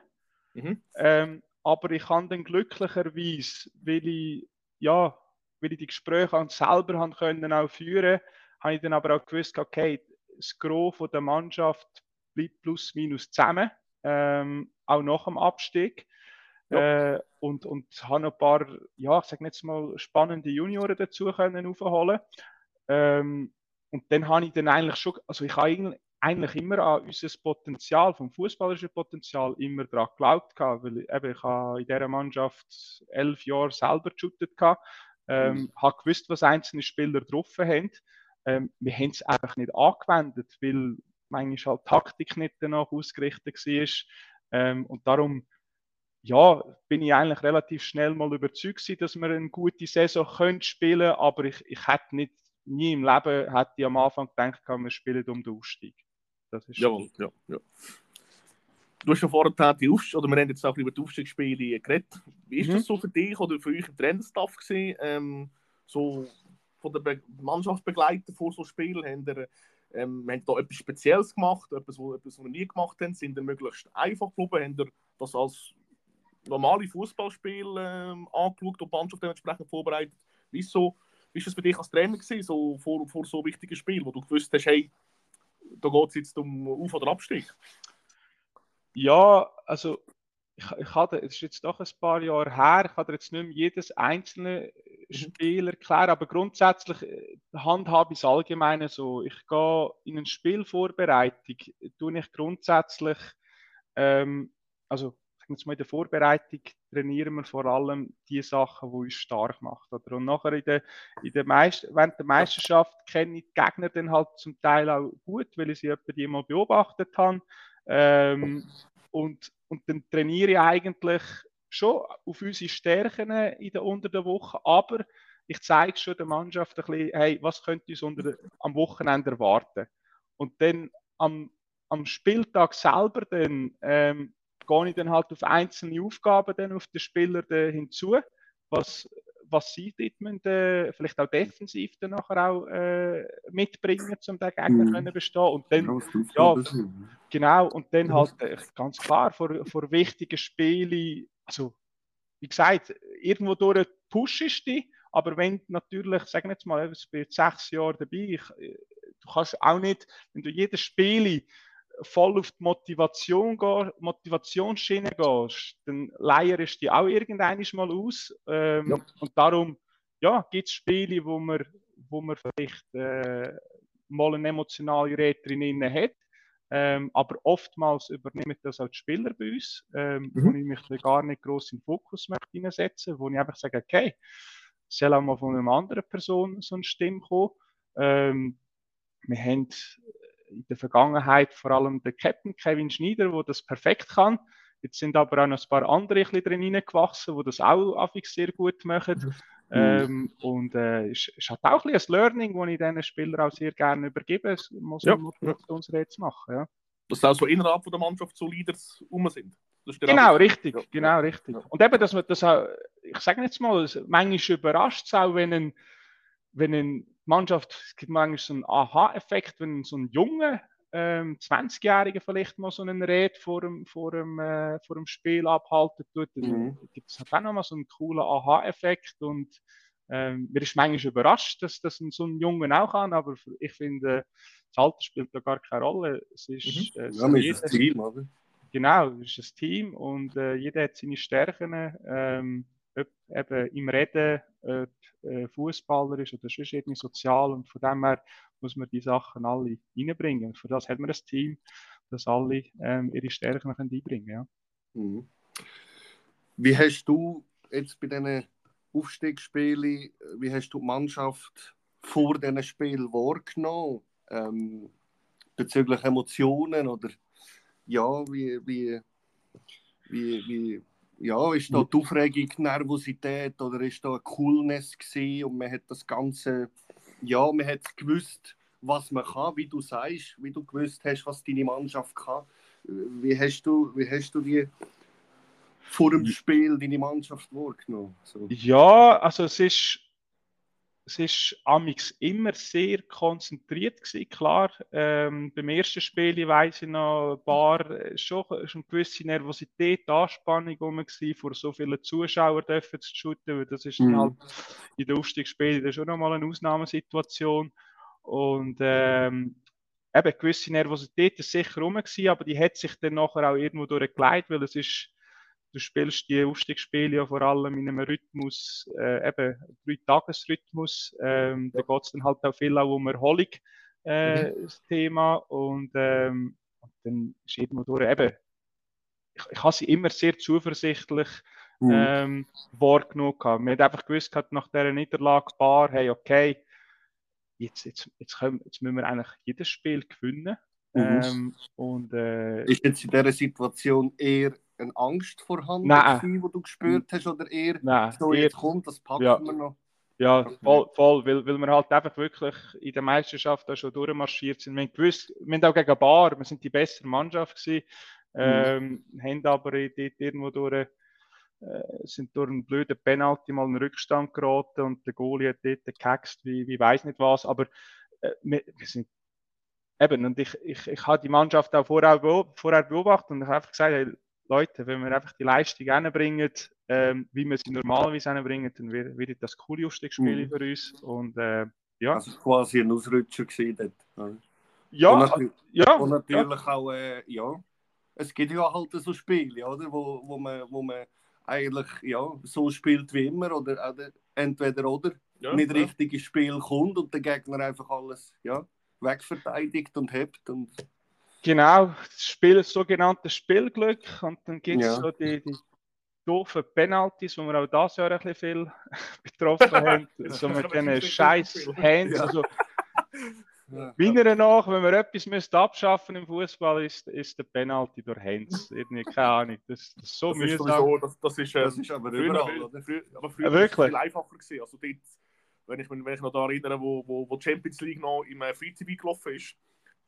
Mhm. Ähm, aber ich kann dann glücklicherweise, weil ich, ja, weil ich die Gespräche an selber haben können auch führen, habe ich dann aber auch gewusst, okay, das Gros von der Mannschaft bleibt plus minus zusammen, ähm, auch nach dem Abstieg. Ja. Äh, und, und habe noch ein paar, ja, ich sage jetzt mal, spannende Junioren dazu können aufholen. Ähm, und dann habe ich dann eigentlich schon, also ich habe eigentlich immer an unser Potenzial, vom fußballerischen Potenzial, immer daran geglaubt weil eben, ich habe in dieser Mannschaft elf Jahre selber geshootet ähm, mhm. habe gewusst, was einzelne Spieler drauf haben. Ähm, wir haben es einfach nicht angewendet, weil manchmal halt Taktik nicht danach ausgerichtet war. Ähm, und darum ja, bin ich eigentlich relativ schnell mal überzeugt dass wir eine gute Saison können spielen aber ich, ich hätte nicht, nie im Leben hätte ich am Anfang gedacht, wir spielen um den Aufstieg. Das ist Jawohl, ja, ja. Du hast ja vorher die oder wir haben jetzt auch über die Aufstiegsspiele geredet. Wie ist mhm. das so für dich oder für euch im Trainerstaff gewesen? Ähm, so von der Be Mannschaftsbegleiter vor so Spielen, haben ihr, ähm, haben da etwas Spezielles gemacht, etwas, wo, etwas, was wir nie gemacht haben? Sind ihr möglichst einfach geblieben? Haben ihr das als normale Fußballspiele ähm, angeschaut und die Mannschaft dementsprechend vorbereitet? Wieso ist das für dich als Trainer gewesen, so vor, vor so wichtigen Spielen, wo du gewusst hast, hey, da geht es jetzt um Auf- oder Abstieg? Ja, also ich, ich hatte, es ist jetzt doch ein paar Jahre her, ich kann dir jetzt nicht mehr jedes einzelne mhm. Spiel erklären, aber grundsätzlich äh, handhabe ich es allgemein so. Ich gehe in eine Spielvorbereitung, tue ich grundsätzlich, ähm, also jetzt mal in der Vorbereitung trainieren wir vor allem die Sachen, die uns stark machen. Oder? Und nachher in der, in der Meist während der Meisterschaft kenne ich die Gegner dann halt zum Teil auch gut, weil ich sie die mal beobachtet habe. Ähm, und, und dann trainiere ich eigentlich schon auf unsere Stärken in der, unter der Woche, aber ich zeige schon der Mannschaft ein bisschen, hey, was könnte uns unter, am Wochenende erwarten. Und dann am, am Spieltag selber dann ähm, gehe ich dann halt auf einzelne Aufgaben dann auf den Spieler dann hinzu, was, was sie dort müssen, äh, vielleicht auch defensiv dann nachher auch äh, mitbringen, um den Gegner mhm. können bestehen. Und dann ja, genau und dann halt äh, ganz klar vor, vor wichtigen Spielen, also wie gesagt, irgendwo durch pushst du dich, aber wenn natürlich, sagen wir jetzt mal, ich bin jetzt sechs Jahre dabei, ich, äh, du kannst auch nicht, wenn du jedes Spiel voll auf die Motivation gehst, Motivationsschiene gehst, dann leierst du die auch irgendwann mal aus. Ähm, ja. Und darum ja, gibt es Spiele, wo man, wo man vielleicht äh, mal eine emotionale Räterin hat. Ähm, aber oftmals übernehmen das auch die Spieler bei uns, ähm, mhm. wo ich mich gar nicht groß in den Fokus möchte hineinsetzen, wo ich einfach sage, okay, soll auch mal von einer anderen Person so eine Stimme kommen. Ähm, wir haben in der Vergangenheit vor allem der Captain Kevin Schneider, der das perfekt kann. Jetzt sind aber auch noch ein paar andere ein drin hineingewachsen, die das auch affix sehr gut machen. Mhm. Ähm, und äh, es ist halt auch ein, ein Learning, das ich diesen Spielern auch sehr gerne übergebe. Es muss ja. Motivationsrede machen. Ja. Dass auch so innerhalb der Mannschaft so Leaders rum sind. Genau, richtig, ja. genau, richtig. Ja. Und eben, dass man das auch, ich sage jetzt mal, manchmal überrascht es auch, wenn ein, wenn ein Mannschaft, es gibt manchmal so einen Aha-Effekt, wenn so ein junger ähm, 20-Jähriger vielleicht mal so einen Red vor dem, vor dem, äh, vor dem Spiel abhalten tut, dann mhm. gibt es halt auch nochmal so einen coolen Aha-Effekt und ähm, mir ist manchmal überrascht, dass das so ein Junge auch kann, aber ich finde, das Alter spielt da gar keine Rolle. Es ist, mhm. äh, ja, jeder, ist ein Team, oder? Genau, es ist ein Team und äh, jeder hat seine Stärken. Ähm, ob eben im Reden, äh, Fußballer ist oder sonst irgendwie sozial. Und von dem her muss man die Sachen alle reinbringen. Für das hat man ein Team, das alle ähm, ihre Stärken einbringen können. Ja. Mhm. Wie hast du jetzt bei diesen Aufstiegsspielen, wie hast du die Mannschaft vor diesen Spielen wahrgenommen? Ähm, bezüglich Emotionen oder ja, wie, wie, wie, wie, ja, ist da die Aufregung, die Nervosität oder ist da eine Coolness gewesen und man hat das Ganze, ja, man hat gewusst, was man kann, wie du sagst, wie du gewusst hast, was deine Mannschaft kann. Wie hast du, wie hast du die vor dem Spiel deine Mannschaft wahrgenommen? So. Ja, also es ist es ist amix immer sehr konzentriert gewesen. Klar, ähm, beim ersten Spiel, ich weiss ich noch, ein paar, äh, schon, schon eine gewisse Nervosität, Anspannung rum gewesen, vor so vielen Zuschauern dürfen zu shooten, weil das ist mhm. halt in den Aufstiegsspielen schon nochmal eine Ausnahmesituation. Und ähm, eben, gewisse Nervosität ist sicher rum gewesen, aber die hat sich dann nachher auch irgendwo durchgeleitet, weil es ist du spielst die Aufstiegsspiele ja vor allem in einem Rhythmus, äh, eben Drei-Tages-Rhythmus. Ähm, da geht es dann halt auch viel auch um Erholung, äh, mhm. das Thema. Und, ähm, und dann ist irgendwo durch, eben, ich, ich habe sie immer sehr zuversichtlich mhm. ähm, wahrgenommen. Gehabt. Man hat einfach gewusst, gehabt, nach dieser Niederlage, Bar, hey, okay, jetzt, jetzt, jetzt, können, jetzt müssen wir eigentlich jedes Spiel gewinnen. Mhm. Ähm, und, äh, ist jetzt in dieser Situation eher eine Angst vorhanden, Nein. gewesen, die du gespürt hast, oder eher Nein, so, eher- jetzt kommt, das packen Ja. wir noch? Ja, voll, voll weil, weil wir halt einfach wirklich in der Meisterschaft da schon durchmarschiert sind. Wir haben, gewusst, wir haben auch gegen Bar, wir sind die bessere Mannschaft gewesen, ähm, haben aber in- dort irgendwo durch, äh, sind durch einen blöden Penalty mal in den Rückstand geraten und der Goalie hat dort gehaxt, wie, wie weiß nicht was, aber äh, wir, wir sind eben, und ich, ich, ich habe die Mannschaft auch vorher, vorher beobachtet und ich habe einfach gesagt, hey, Leute, wenn wir einfach die Leistung hinbringen, ähm, wie wir sie normalerweise hinbringen, dann wird, wird das coole Aufstiegsspiel Mhm. für uns. Und äh, ja, Also quasi ein Ausrutscher gewesen dort. ja, und, natürlich, ja, und natürlich auch, äh, ja, es gibt ja halt so Spiele, oder, wo, wo, man, wo man eigentlich ja, so spielt wie immer oder, oder entweder oder Ja, nicht ja. richtig ins Spiel kommt und der Gegner einfach alles ja, wegverteidigt und hebt. Und, genau, das Spiel, das sogenannte Spielglück. Und dann gibt es Ja. so die, die doofen Penalties, wo wir auch dieses Jahr ein bisschen viel (laughs) betroffen haben. (laughs) So mit diesen das ist scheiß. Hands. Ja. Also, (laughs) ja. Meiner nach, wenn wir etwas müsst abschaffen im Fußball, ist, ist der Penalty durch Hands. Irgendwie, keine Ahnung. Das, das ist so Das ist mühsam. sowieso, das, das ist, äh, Das ist aber früher, überall, oder? früher, aber Ja, früher war es viel einfacher gewesen. Also dort, wenn ich, mich- wenn ich noch da erinnere, wo, wo, wo die Champions League noch im äh, Free TV gelaufen ist,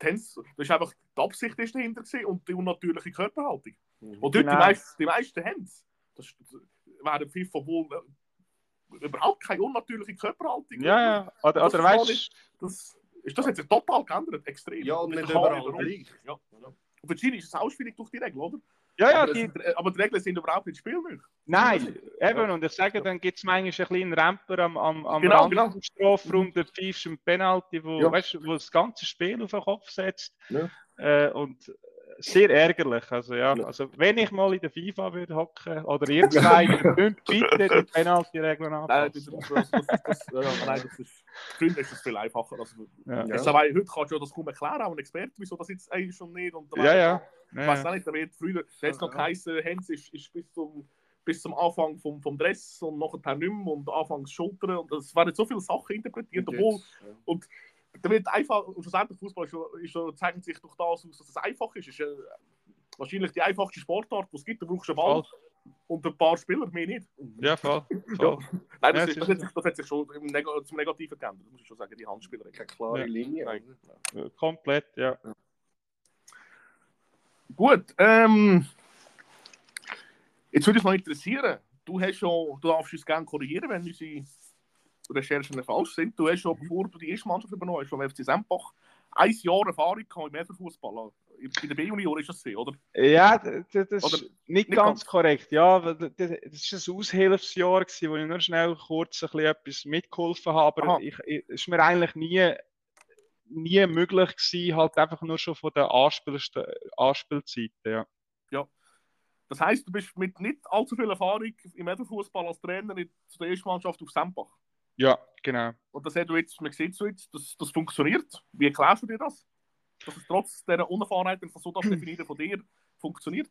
das ist einfach die Absicht ist dahinter gewesen und die unnatürliche Körperhaltung. Und dort Genau. die, meisten, die meisten haben es. Das wäre FIFA wohl äh, überhaupt keine unnatürliche Körperhaltung. Ja, ja. Oder, Das oder ist weißt nicht- Das, ist, das hat sich total geändert, extrem. Ja, und Mit nicht überall gleich. Ja. Und für China ist es auch schwierig durch die Regel, oder? Ja, ja, aber, es die, sind, äh, aber die Regeln sind überhaupt nicht spielmöglich. Nein, eben, und ich sage, dann gibt es manchmal einen kleinen Ramper am, am, am Genau, Rand genau. vom Strafraum, der pfeifst einen Penalty, wo, Ja. weißt, wo das ganze Spiel auf den Kopf setzt. Ja. Äh, und sehr ärgerlich. Also, ja, Ja. also, wenn ich mal in der FIFA würde hocken, oder ihr zwei, könnt bitte die Penalty-Regeln Nein, das, anpassen. das, das, das, das, ja, ja, nein, das ist, früher ist das viel einfacher. Also, Ja, Ja. es, aber heute kannst du ja das kaum erklären, auch ein Experte, wieso das jetzt eigentlich schon nicht. Und ja. ja. Ich weiß ja. auch nicht, da wird früher, da hat es noch Ja. geheißen, Hens ist, ist bis, zum, bis zum Anfang vom, vom Dress und nachher nicht mehr und anfangs Schultern. Und es werden so viele Sachen interpretiert, obwohl Und da wird einfach, und schlussendlich Fußball ist, ist, zeichnet sich durch das aus, dass es einfach ist. Es ist äh, wahrscheinlich die einfachste Sportart, die es gibt. Du brauchst einen Ball und ein paar Spieler, mehr nicht. ja, voll. voll. (laughs) Nein, das, Ja, ist, das, ist hat sich, das hat sich schon im Neg zum Negativen geändert, muss ich schon sagen, die Handspieler. keine klare Ja. Linie. Nein. oder? Komplett, ja. Gut, ähm, jetzt würde es noch interessieren, du hast schon, du darfst uns gerne korrigieren, wenn unsere Recherchen falsch sind. Du hast schon, bevor du die erste Mannschaft übernommen hast, vom FC Sempach, ein Jahr Erfahrung gehabt im Mehrfußball. Bei der B-Junior ist das so, oder? Ja, d- d- das Oder ist nicht nicht ganz ganz. korrekt. Ja, das war ein Aushilfsjahr, gewesen, wo ich nur schnell kurz ein bisschen etwas mitgeholfen habe. Aber ich, ich, es ist mir eigentlich nie, nie möglich gewesen, halt einfach nur schon von der Anspiel Anspielzeiten. Ja. Das heisst, du bist mit nicht allzu viel Erfahrung im Mehrfußball als Trainer in zu der ersten Mannschaft auf Sempach. Ja, genau. Und das hat du jetzt, man sieht so jetzt, das, das funktioniert. Wie erklärst du dir das? Dass es trotz dieser Unerfahrenheit, wenn ich das so darf definieren von dir, funktioniert?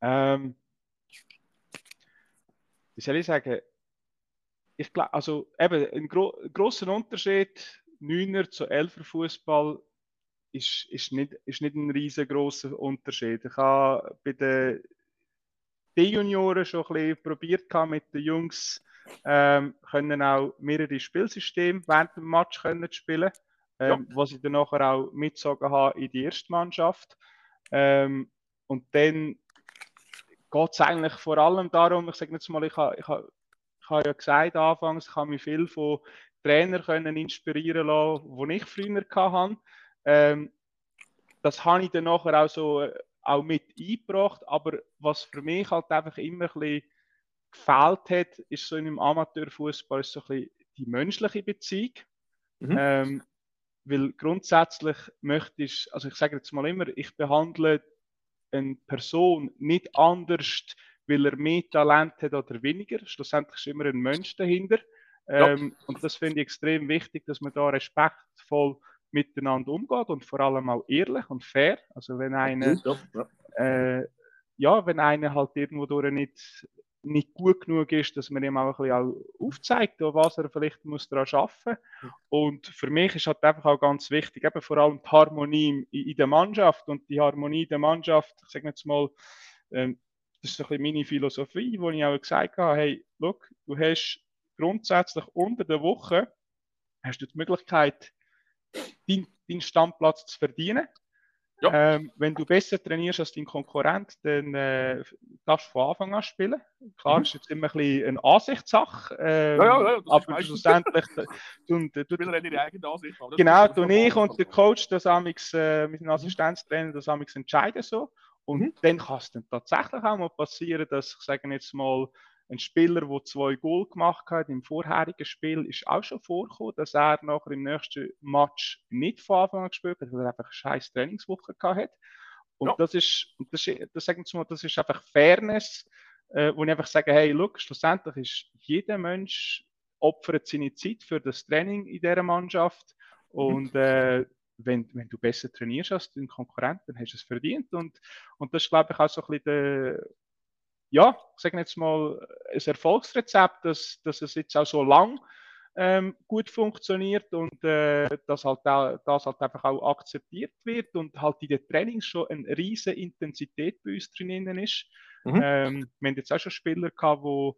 Ähm, wie soll ich sagen? Ich glaube, also eben ein gro grosser Unterschied, 9er zu 11er Fußball ist, ist, nicht, ist nicht ein riesengroßer Unterschied. Ich habe bei den D-Junioren schon ein bisschen probiert mit den Jungs, ähm, können auch mehrere Spielsysteme während dem Match können spielen, ähm, was ich dann nachher auch mitgezogen habe in die erste Mannschaft. Ähm, und dann geht es eigentlich vor allem darum, ich sage jetzt mal, ich habe ich ha, ich ha ja gesagt anfangs, ich habe mich viel von Trainern können inspirieren lassen, die ich früher hatte. Ähm, das habe ich dann nachher auch so äh, auch mit eingebracht, aber was für mich halt einfach immer ein bisschen gefehlt hat, ist so in einem Amateurfußball so ein bisschen die menschliche Beziehung. Mhm. Ähm, weil grundsätzlich möchte ich, also ich sage jetzt mal immer, ich behandle eine Person nicht anders, weil er mehr Talent hat oder weniger. Schlussendlich ist immer ein Mensch dahinter. Ja. Ähm, und das finde ich extrem wichtig, dass man da respektvoll miteinander umgeht und vor allem auch ehrlich und fair. Also wenn einer, Ja, ja. äh, ja, wenn einer halt irgendwo durch nicht, nicht gut genug ist, dass man ihm auch ein bisschen aufzeigt, was er vielleicht muss daran arbeiten muss. Und für mich ist halt einfach auch ganz wichtig, eben vor allem die Harmonie in, in der Mannschaft und die Harmonie der Mannschaft, ich sage jetzt mal, ähm, das ist ein bisschen meine Philosophie, wo ich auch gesagt habe, hey, look, du hast grundsätzlich unter der Woche hast du die Möglichkeit, deinen dein Stammplatz zu verdienen. Ja. Ähm, wenn du besser trainierst als dein Konkurrent, dann äh, darfst du von Anfang an spielen. Klar, mhm. ist jetzt immer ein bisschen eine Ansichtssache. Ähm, ja, ja, ja, aber schlussendlich. du, du, Spieler haben ihre eigene Ansicht. Genau, du und ich und der Coach, das amix, äh, mit dem Assistenztrainer, das amix entscheiden so. Und mhm. dann kann es dann tatsächlich auch mal passieren, dass ich sage jetzt mal, ein Spieler, der zwei Goal gemacht hat im vorherigen Spiel, ist auch schon vorgekommen, dass er nachher im nächsten Match nicht von Anfang an gespielt hat, weil er einfach eine scheiß Trainingswoche gehabt hat. Und ja. das ist, das, das, sagen wir mal, das ist einfach Fairness, äh, wo ich einfach sage, hey, look, schlussendlich ist jeder Mensch opfert seine Zeit für das Training in dieser Mannschaft mhm. und äh, wenn, wenn du besser trainierst als dein Konkurrent, dann hast du es verdient. Und, und das ist, glaube ich, auch so ein bisschen der, ja, ich sage jetzt mal, ein Erfolgsrezept, dass, dass es jetzt auch so lang ähm, gut funktioniert und äh, dass halt auch, das halt einfach auch akzeptiert wird und halt in den Trainings schon eine riesige Intensität bei uns drinnen ist. Mhm. Ähm, wir haben jetzt auch schon Spieler gehabt, die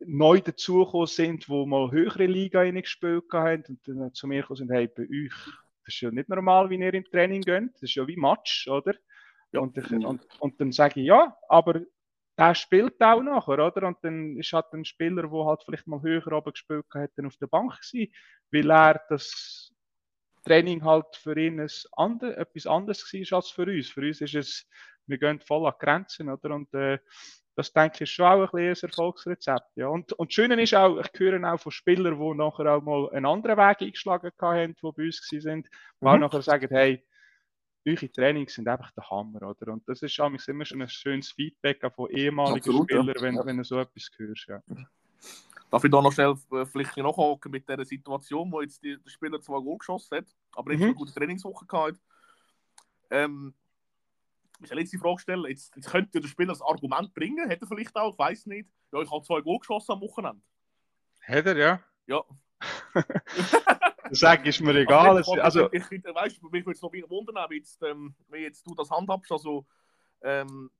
neu dazugekommen sind, die mal höhere Liga gespielt haben und dann zu mir gekommen sind, hey, bei euch das ist ja nicht normal, wie ihr im Training geht. Das ist ja wie Match, oder? Ja. Und, ich, und, und, dann sage ich, ja, aber der spielt auch nachher, oder? Und dann ist halt ein Spieler, der halt vielleicht mal höher oben gespielt hat, dann auf der Bank gewesen, weil er das Training halt für ihn ein andre, etwas anderes war als für uns. Für uns ist es, wir gehen voll an Grenzen, oder? Und äh, das denke ich ist schon auch ein, ein Erfolgsrezept. Ja. Und, und das Schöne ist auch, ich höre auch von Spielern, die nachher auch mal einen anderen Weg eingeschlagen haben, die bei uns waren, die mhm. auch nachher sagen, hey, eure Trainings sind einfach der Hammer, oder? Und das ist immer schon ein schönes Feedback auch von ehemaligen Absolut, Spielern, ja. wenn, ja. wenn du so etwas hörst. Ja. Darf ich da noch schnell äh, vielleicht nachhaken mit der Situation, wo jetzt die, der Spieler zwar Goal geschossen hat, aber jetzt mhm. eine gute Trainingswoche gehabt ähm, ich jetzt die Frage stellen, jetzt, jetzt könnte der Spieler das Argument bringen, hätte er vielleicht auch, ich weiß nicht, ja, ich habe zwei Goal geschossen am Wochenende. Hätte er, ja? Ja. (laughs) Sag ist mir egal. Also, also, ich, ich, weißt, mich würde es noch wundern, wie jetzt, ähm, wie jetzt du das handhabst. Also, ähm,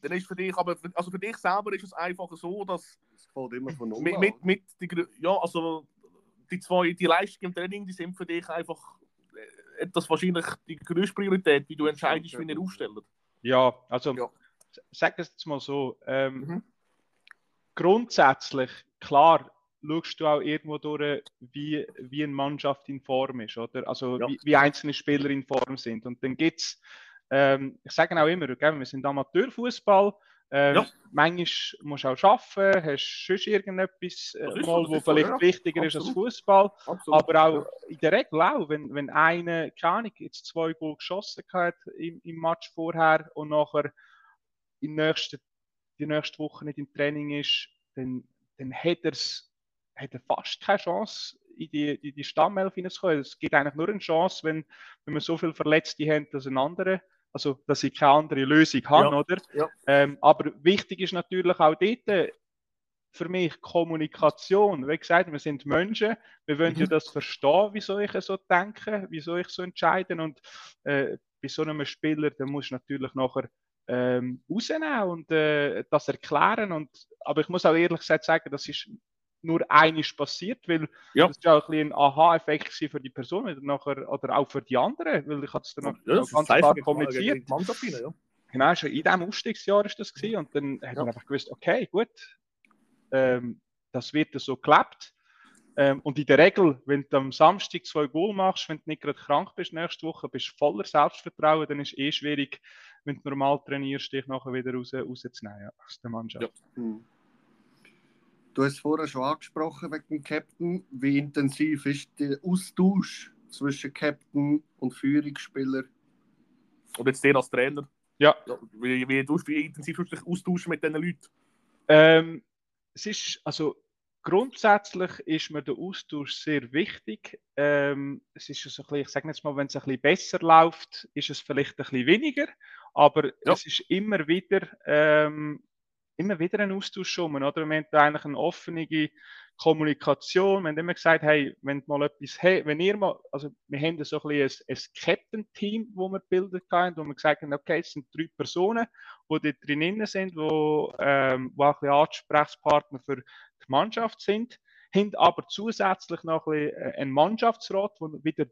dann ist für dich, aber für, also für dich selber ist es einfach so, dass es fällt immer von null mit, mit, mit die, ja, also die zwei, die Leistungen im Training, die sind für dich einfach das wahrscheinlich die größte Priorität, wie du entscheidest, wie ihr aufstellt. Ja, also ja. sag es jetzt mal so. Ähm, mhm. Grundsätzlich, klar, schaust du auch irgendwo durch, wie, wie eine Mannschaft in Form ist, oder? Also ja. wie, wie, einzelne Spieler in Form sind. Und dann gibt es, ähm, ich sage auch immer, gell, wir sind Amateurfußball. Ähm, ja. Manchmal musst du auch arbeiten, hast du irgendetwas, äh, mal, wo vielleicht ja. wichtiger Absolut. ist als Fußball. Aber auch in der Regel auch, wenn, wenn einer, keine Ahnung, jetzt zwei Goal geschossen hat im, im Match vorher und nachher in nächsten, die nächste Woche nicht im Training ist, dann, dann hat, er's, hat er fast keine Chance, in die, in die Stammelf hineinzukommen. Es gibt eigentlich nur eine Chance, wenn, wenn wir so viele Verletzte haben, dass ein anderer also dass ich keine andere Lösung habe, ja, oder? Ja. Ähm, aber wichtig ist natürlich auch dort äh, für mich Kommunikation. Wie gesagt, wir sind Menschen, wir wollen mhm. ja das verstehen, wieso ich so denke, wieso ich so entscheide und äh, bei so einem Spieler, der muss natürlich nachher ähm, rausnehmen und äh, das erklären. Und, aber ich muss auch ehrlich gesagt sagen, das ist nur einiges passiert, weil ja. das ja auch ein, ein Aha-Effekt für die Person oder, nachher, oder auch für die anderen, weil ich hatte es dann noch, ja, ganz klar kommuniziert. Ja. Genau, schon in diesem Ausstiegsjahr ist das gewesen und dann hat man einfach gewusst, okay, gut, ähm, das wird so geklappt. Ähm, und in der Regel, wenn du am Samstag zwei Goal machst, wenn du nicht gerade krank bist nächste Woche, bist du voller Selbstvertrauen, dann ist es eh schwierig, wenn du normal trainierst, dich nachher wieder raus, rauszunehmen ja, aus der Mannschaft. Ja. Mhm. Du hast vorher schon angesprochen wegen dem Captain. Wie intensiv ist der Austausch zwischen Captain und Führungsspieler? Und jetzt der als Trainer? Ja. ja wie, wie, wie intensiv tust du dich austauschen mit diesen Leuten? Ähm, es ist, also grundsätzlich ist mir der Austausch sehr wichtig. Ähm, es ist so ein bisschen, ich sage jetzt mal, wenn es ein bisschen besser läuft, ist es vielleicht ein bisschen weniger, aber ja. es ist immer wieder ähm, immer wieder ein Austausch schon, oder? Wir haben eigentlich eine offene Kommunikation. Wir haben immer gesagt, hey, wenn mal etwas, hey, wenn ihr mal, also wir haben so ein bisschen ein, ein Captain-Team, wo wir gebildet haben, wo wir gesagt haben, okay, es sind drei Personen, die dort drinnen sind, wo, ähm, wo ein bisschen Ansprechpartner für die Mannschaft sind, haben aber zusätzlich noch ein äh, einen Mannschaftsrat, wo wieder,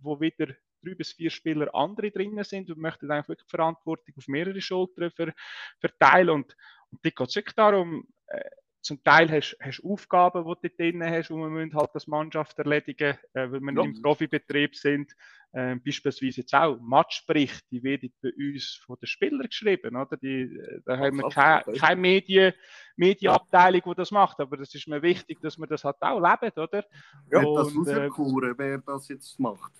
wo wieder drei bis vier Spieler andere drinnen sind und möchten eigentlich wirklich Verantwortung auf mehrere Schultern ver, verteilen. Und, und da geht es wirklich darum, äh, zum Teil hast du Aufgaben, die du drin hast, und wir müssen halt das Mannschaft erledigen, äh, weil wir ja. im Profibetrieb sind. Äh, beispielsweise jetzt auch Matchberichte, die werden bei uns von den Spielern geschrieben, oder? Die, äh, da haben wir keine, keine Medien, Medienabteilung, die das macht, aber es ist mir wichtig, dass wir das halt auch leben, oder? Ja, und, das rauskuren, äh, wer das jetzt macht.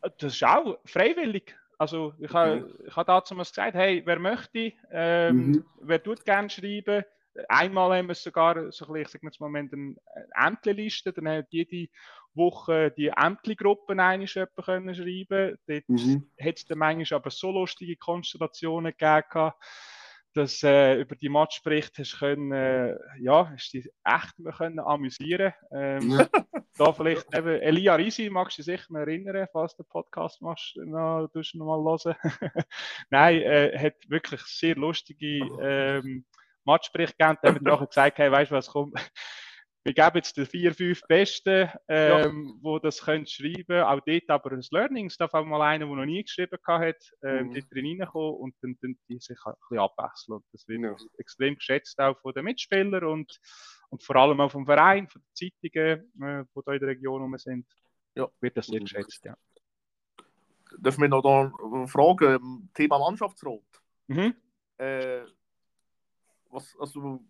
Das ist auch freiwillig. Also ich habe okay. ha dazu mal gesagt, hey, wer möchte, ähm, mhm. wer tut gerne schreiben, Einmal haben wir sogar, so ein bisschen, ich sage jetzt mal, eine Ämterliste, dann hat jede Woche die Ämtergruppen einmal können schreiben. Dort mhm. hat es dann manchmal aber so lustige Konstellationen gegeben, dass äh, über die Matchberichte hast können, äh, ja, hast dich echt mal können amüsieren. Ähm, da vielleicht eben Elia Risi, magst du dich sicher noch erinnern, falls du den Podcast machst, noch, du noch mal hören. (laughs) Nein, äh, hat wirklich sehr lustige ähm, Matchbericht gegeben, haben wir nachher gesagt, hey, weißt du was, komm, wir geben jetzt die vier, fünf Besten, ähm, ja. wo das können schreiben. Auch dort aber ein Learning. Es darf auch mal einer, der noch nie geschrieben hat, ähm, mhm. dort drin reinkommen und dann, dann die sich ein bisschen abwechseln. Und das wird ja. extrem geschätzt auch von den Mitspielern und, und vor allem auch vom Verein, von den Zeitungen, äh, die hier in der Region rum sind. Ja. Wird das sehr geschätzt, ja. Darf ich noch da fragen, Thema Mannschaftsrat? Mhm. Äh, was, also,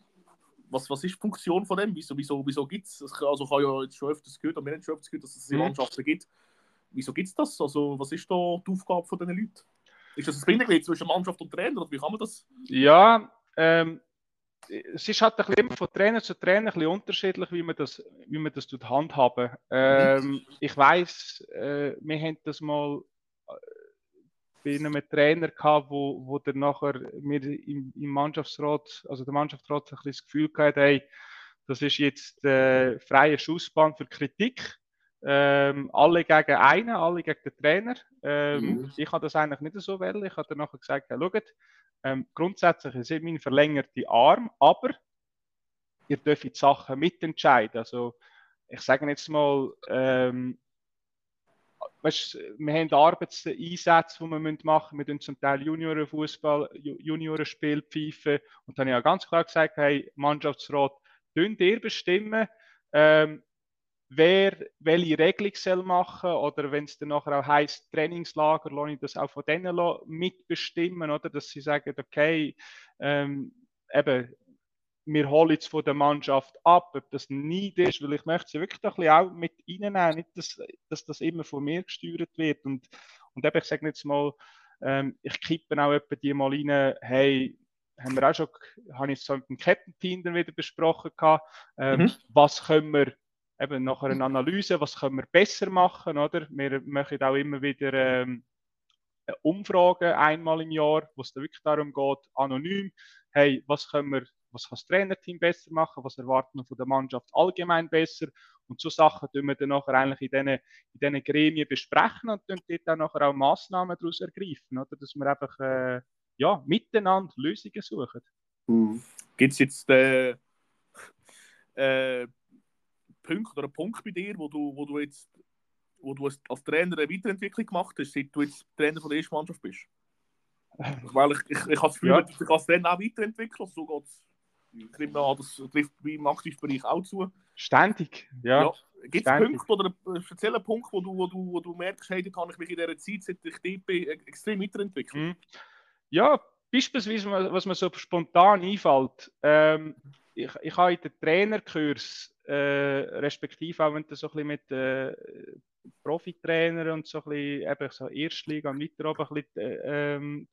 was, was ist die Funktion von dem? Wieso, wieso, wieso gibt es? Also, ich habe ja jetzt schon öfters gehört, wir haben schon öfters gehört, dass es in mhm. Mannschaften gibt. Wieso gibt es das? Also, was ist da die Aufgabe von diesen Leuten? Ist das ein Bindeglied zwischen Mannschaft und Trainer? Oder wie kann man das? Ja, ähm, es ist halt ein bisschen von Trainer zu Trainer ein bisschen unterschiedlich, wie man das, wie man das handhaben. Ähm, ich weiß, äh, wir haben das mal bei einem Trainer gehabt, wo, wo der nachher mir im, im Mannschaftsrat, also der Mannschaftsrat ein bisschen das Gefühl gehabt, hey, das ist jetzt äh, freie Schussbahn für Kritik. Ähm, alle gegen einen, alle gegen den Trainer. Ähm, mhm. Ich habe das eigentlich nicht so wählen. Ich habe dann nachher gesagt, hey, schaut, ähm, grundsätzlich ist es mein verlängerter Arm, aber ihr dürft die Sachen mitentscheiden. Also ich sage jetzt mal, ähm, weißt, wir haben Arbeitseinsätze, die wir machen müssen. Wir tun zum Teil Juniorenfußball, Juniorenspiel pfeifen. Und dann habe ich auch ganz klar gesagt, hey, Mannschaftsrat, dünnt ihr bestimmen, ähm, wer welche Regelung soll machen oder wenn es dann nachher auch heisst, Trainingslager, lasse ich das auch von denen mitbestimmen, oder? Dass sie sagen, okay, ähm, eben, wir holen es von der Mannschaft ab, ob das nicht ist, weil ich möchte sie wirklich ein bisschen auch mit reinnehmen, nicht, dass, dass das immer von mir gesteuert wird. Und, und eben, ich sage jetzt mal, ähm, ich kippe auch etwa die mal rein, hey, haben wir auch schon, habe ich so mit dem Captain-Team dann wieder besprochen gehabt, ähm, mhm. was können wir eben nach einer Analyse, was können wir besser machen, oder? Wir machen auch immer wieder ähm, Umfragen einmal im Jahr, wo es dann wirklich darum geht, anonym, hey, was können wir was kann das Trainerteam besser machen, was erwarten wir von der Mannschaft allgemein besser. Und so Sachen tun wir dann nachher eigentlich in diesen, in diesen Gremien besprechen und dann dort dann nachher auch Massnahmen daraus ergreifen, oder? dass wir einfach äh, ja, miteinander Lösungen suchen. Mhm. Gibt es jetzt äh, äh, Punkte oder einen Punkt bei dir, wo du, wo du jetzt wo du als Trainer eine Weiterentwicklung gemacht hast, seit du jetzt Trainer von der ersten Mannschaft bist? (laughs) Weil ich, ich, ich habe das Gefühl, ja. ich kann es dann auch weiterentwickeln. So geht es nehme an, das trifft beim Aktivbereich auch zu. Ständig, ja. ja. Gibt es Punkte oder einen speziellen Punkt, wo du, wo du, wo du merkst, hey, da kann ich mich in dieser Zeit, seit ich dort bin, extrem weiterentwickeln? Mhm. Ja, beispielsweise, was mir so spontan einfällt. Ähm, ich, ich habe in den Trainerkurs, äh, respektive auch wenn du so ein bisschen mit äh, Profitrainern und so ein bisschen eben so Erstliga und weiter oben ein bisschen, äh, ähm,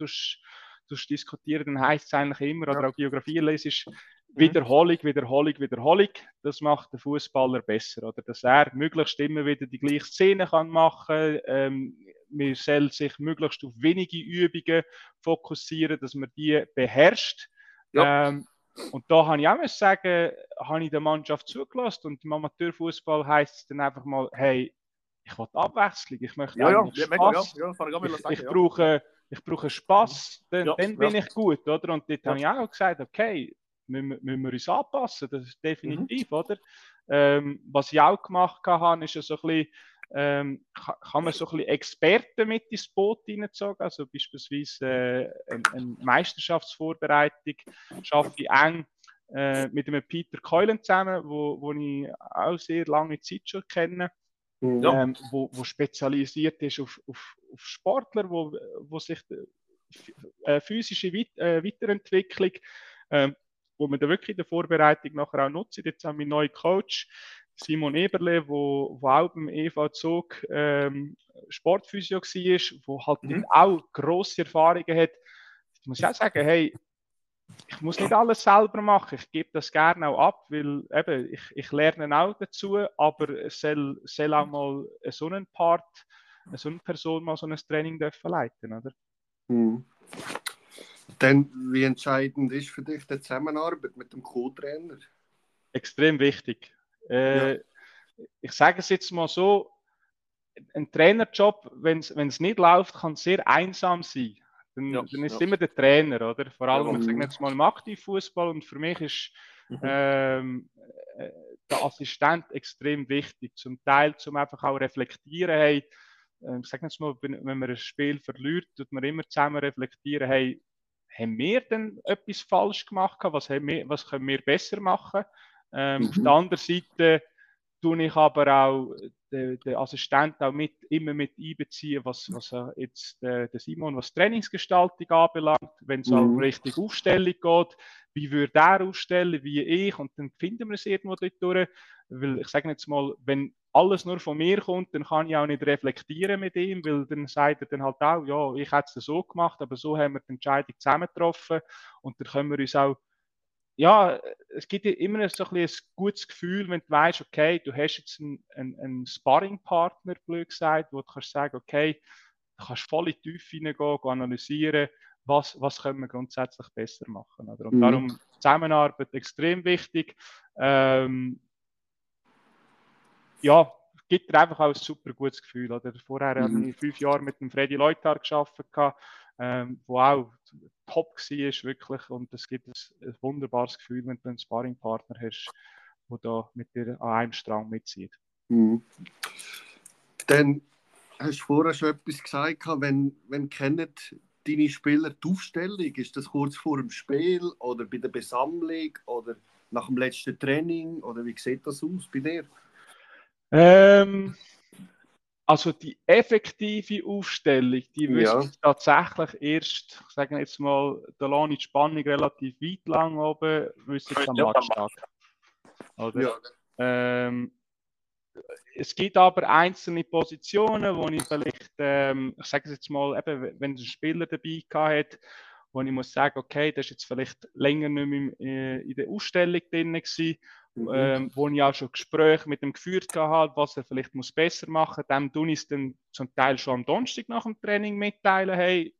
diskutieren, dann heisst es eigentlich immer, ja. oder auch Geografie lesen, ist Wiederholung, Wiederholung, Wiederholung. Das macht den Fußballer besser. Oder dass er möglichst immer wieder die gleiche Szene kann machen ähm, Man soll sich möglichst auf wenige Übungen fokussieren, dass man die beherrscht. Ja. Ähm, und da habe ich auch sagen, habe ich der Mannschaft zugelassen und im Amateurfußball heißt es dann einfach mal, hey, ich will Abwechslung, ich möchte Ja, ja, ja, ja, Spaß. ja, kann ich ich, ich, ja. brauche, ich brauche Spaß, dann, Ja, dann bin ja. ich gut, oder? Und dort Ja. habe ich auch gesagt, okay, müssen, wir- müssen wir uns anpassen, das ist definitiv, Mhm. oder? Ähm, was ich auch gemacht habe, ist ja so ein bisschen, ähm, ka- kann man so ein bisschen Experten mit ins Boot hineinzogen, also beispielsweise äh, eine, eine Meisterschaftsvorbereitung schaffe ich eng äh, mit einem Peter Keulen zusammen, wo, wo ich auch sehr lange Zeit schon kenne. Ja. ähm, wo, wo spezialisiert ist auf, auf, auf Sportler, wo, wo sich äh, physische Weit äh, Weiterentwicklung, ähm, wo man da wirklich in der Vorbereitung nachher auch nutzt. Jetzt haben wir einen neuen Coach, Simon Eberle, wo, wo auch beim EV Zug ähm, Sportphysio war, wo halt Mhm. auch grosse Erfahrungen hat. Ich muss auch sagen, hey, ich muss nicht alles selber machen. Ich gebe das gerne auch ab, weil eben, ich, ich lerne auch dazu, aber es soll, soll auch mal so einen Part, so eine Person mal so ein Training dürfen leiten, oder? Mhm. Dann, wie entscheidend ist für dich die Zusammenarbeit mit dem Co-Trainer? Extrem wichtig. Äh, Ich sage es jetzt mal so, ein Trainerjob, wenn es nicht läuft, kann sehr einsam sein. Dann, Ja, dann ist es ja. immer der Trainer, oder? Vor allem, Ja. ich sage jetzt mal im Aktivfußball und für mich ist Mhm. ähm, äh, der Assistent extrem wichtig. Zum Teil zum einfach auch reflektieren, hey, äh, ich sage jetzt mal, wenn, man ein Spiel verliert, tut man immer zusammen reflektieren, hey, haben wir denn etwas falsch gemacht? Was, wir, was können wir besser machen? Ähm, Auf Mhm. der anderen Seite tue ich aber auch den, den Assistent auch mit, immer mit einbeziehen, was, was äh, jetzt der, der Simon, was Trainingsgestaltung anbelangt, wenn es auch Mhm. richtig Aufstellung geht, wie würde er aufstellen, wie ich, und dann finden wir es irgendwo dort durch, weil ich sage jetzt mal, wenn alles nur von mir kommt, dann kann ich auch nicht reflektieren mit ihm, weil dann sagt er dann halt auch, ja, ich hätte es so gemacht, aber so haben wir die Entscheidung zusammen getroffen und dann können wir uns auch ja, es gibt dir immer so ein, bisschen ein gutes Gefühl, wenn du weißt, okay, du hast jetzt einen, einen, einen Sparring-Partner, blöd gesagt, wo du kannst sagen, okay, du kannst voll in die Tiefe hineingehen, gehen analysieren, was, was können wir grundsätzlich besser machen. Oder? Und Mhm. darum Zusammenarbeit extrem wichtig. Ähm, ja, gibt dir einfach auch ein super gutes Gefühl. Oder? Vorher Mhm. habe ich fünf Jahre mit dem Freddy Leuthard gearbeitet, ähm, wo auch top war, wirklich. Und es gibt ein, ein wunderbares Gefühl, wenn du einen Sparringpartner hast, der da mit dir an einem Strang mitzieht. Mhm. Dann hast du vorher schon etwas gesagt, wenn, wenn kennen deine Spieler die Aufstellung? Ist das kurz vor dem Spiel oder bei der Besammlung oder nach dem letzten Training? Oder wie sieht das aus bei dir? Ähm, also die effektive Aufstellung, die Ja. wüsste ich tatsächlich erst, ich sage jetzt mal, da lasse ich die Spannung relativ weit lang oben, wüsste ich am Ja, Matchtag. Oder? Ja. Ähm, es gibt aber einzelne Positionen, wo ich vielleicht, ähm, ich sage es jetzt mal, eben, wenn ein Spieler dabei hat, wo ich muss sagen, okay, der ist jetzt vielleicht länger nicht mehr im, äh, in der Ausstellung drin gewesen, Mhm. ähm, wo ich auch schon Gespräche mit ihm geführt habe, was er vielleicht muss besser machen muss. Dem tue ich es dann zum Teil schon am Donnerstag nach dem Training mitteilen, hey,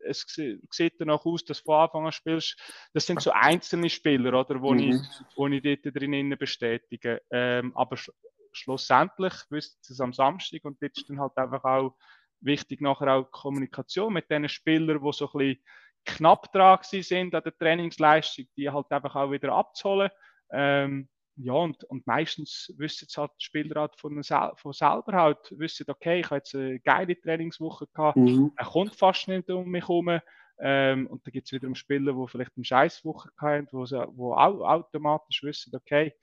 es sie- sieht danach aus, dass du von Anfang an spielst. Das sind so einzelne Spieler, oder, wo, ich, Mhm. wo ich dort drinnen bestätige. Ähm, aber sch schlussendlich wüsste ich es am Samstag und dort ist dann halt einfach auch wichtig nachher auch die Kommunikation mit den Spielern, die so ein bisschen knapp dran sind an der Trainingsleistung, die halt einfach auch wieder abzuholen. Ähm, ja, und, und meistens wissen es halt die Spieler halt von, von selber halt, wissen, okay, ich habe jetzt eine geile Trainingswoche gehabt, Mhm. er kommt fast nicht um mich herum. Ähm, und dann gibt es wiederum Spieler, die vielleicht eine Scheißwoche haben, wo, sie, wo auch automatisch wissen, okay,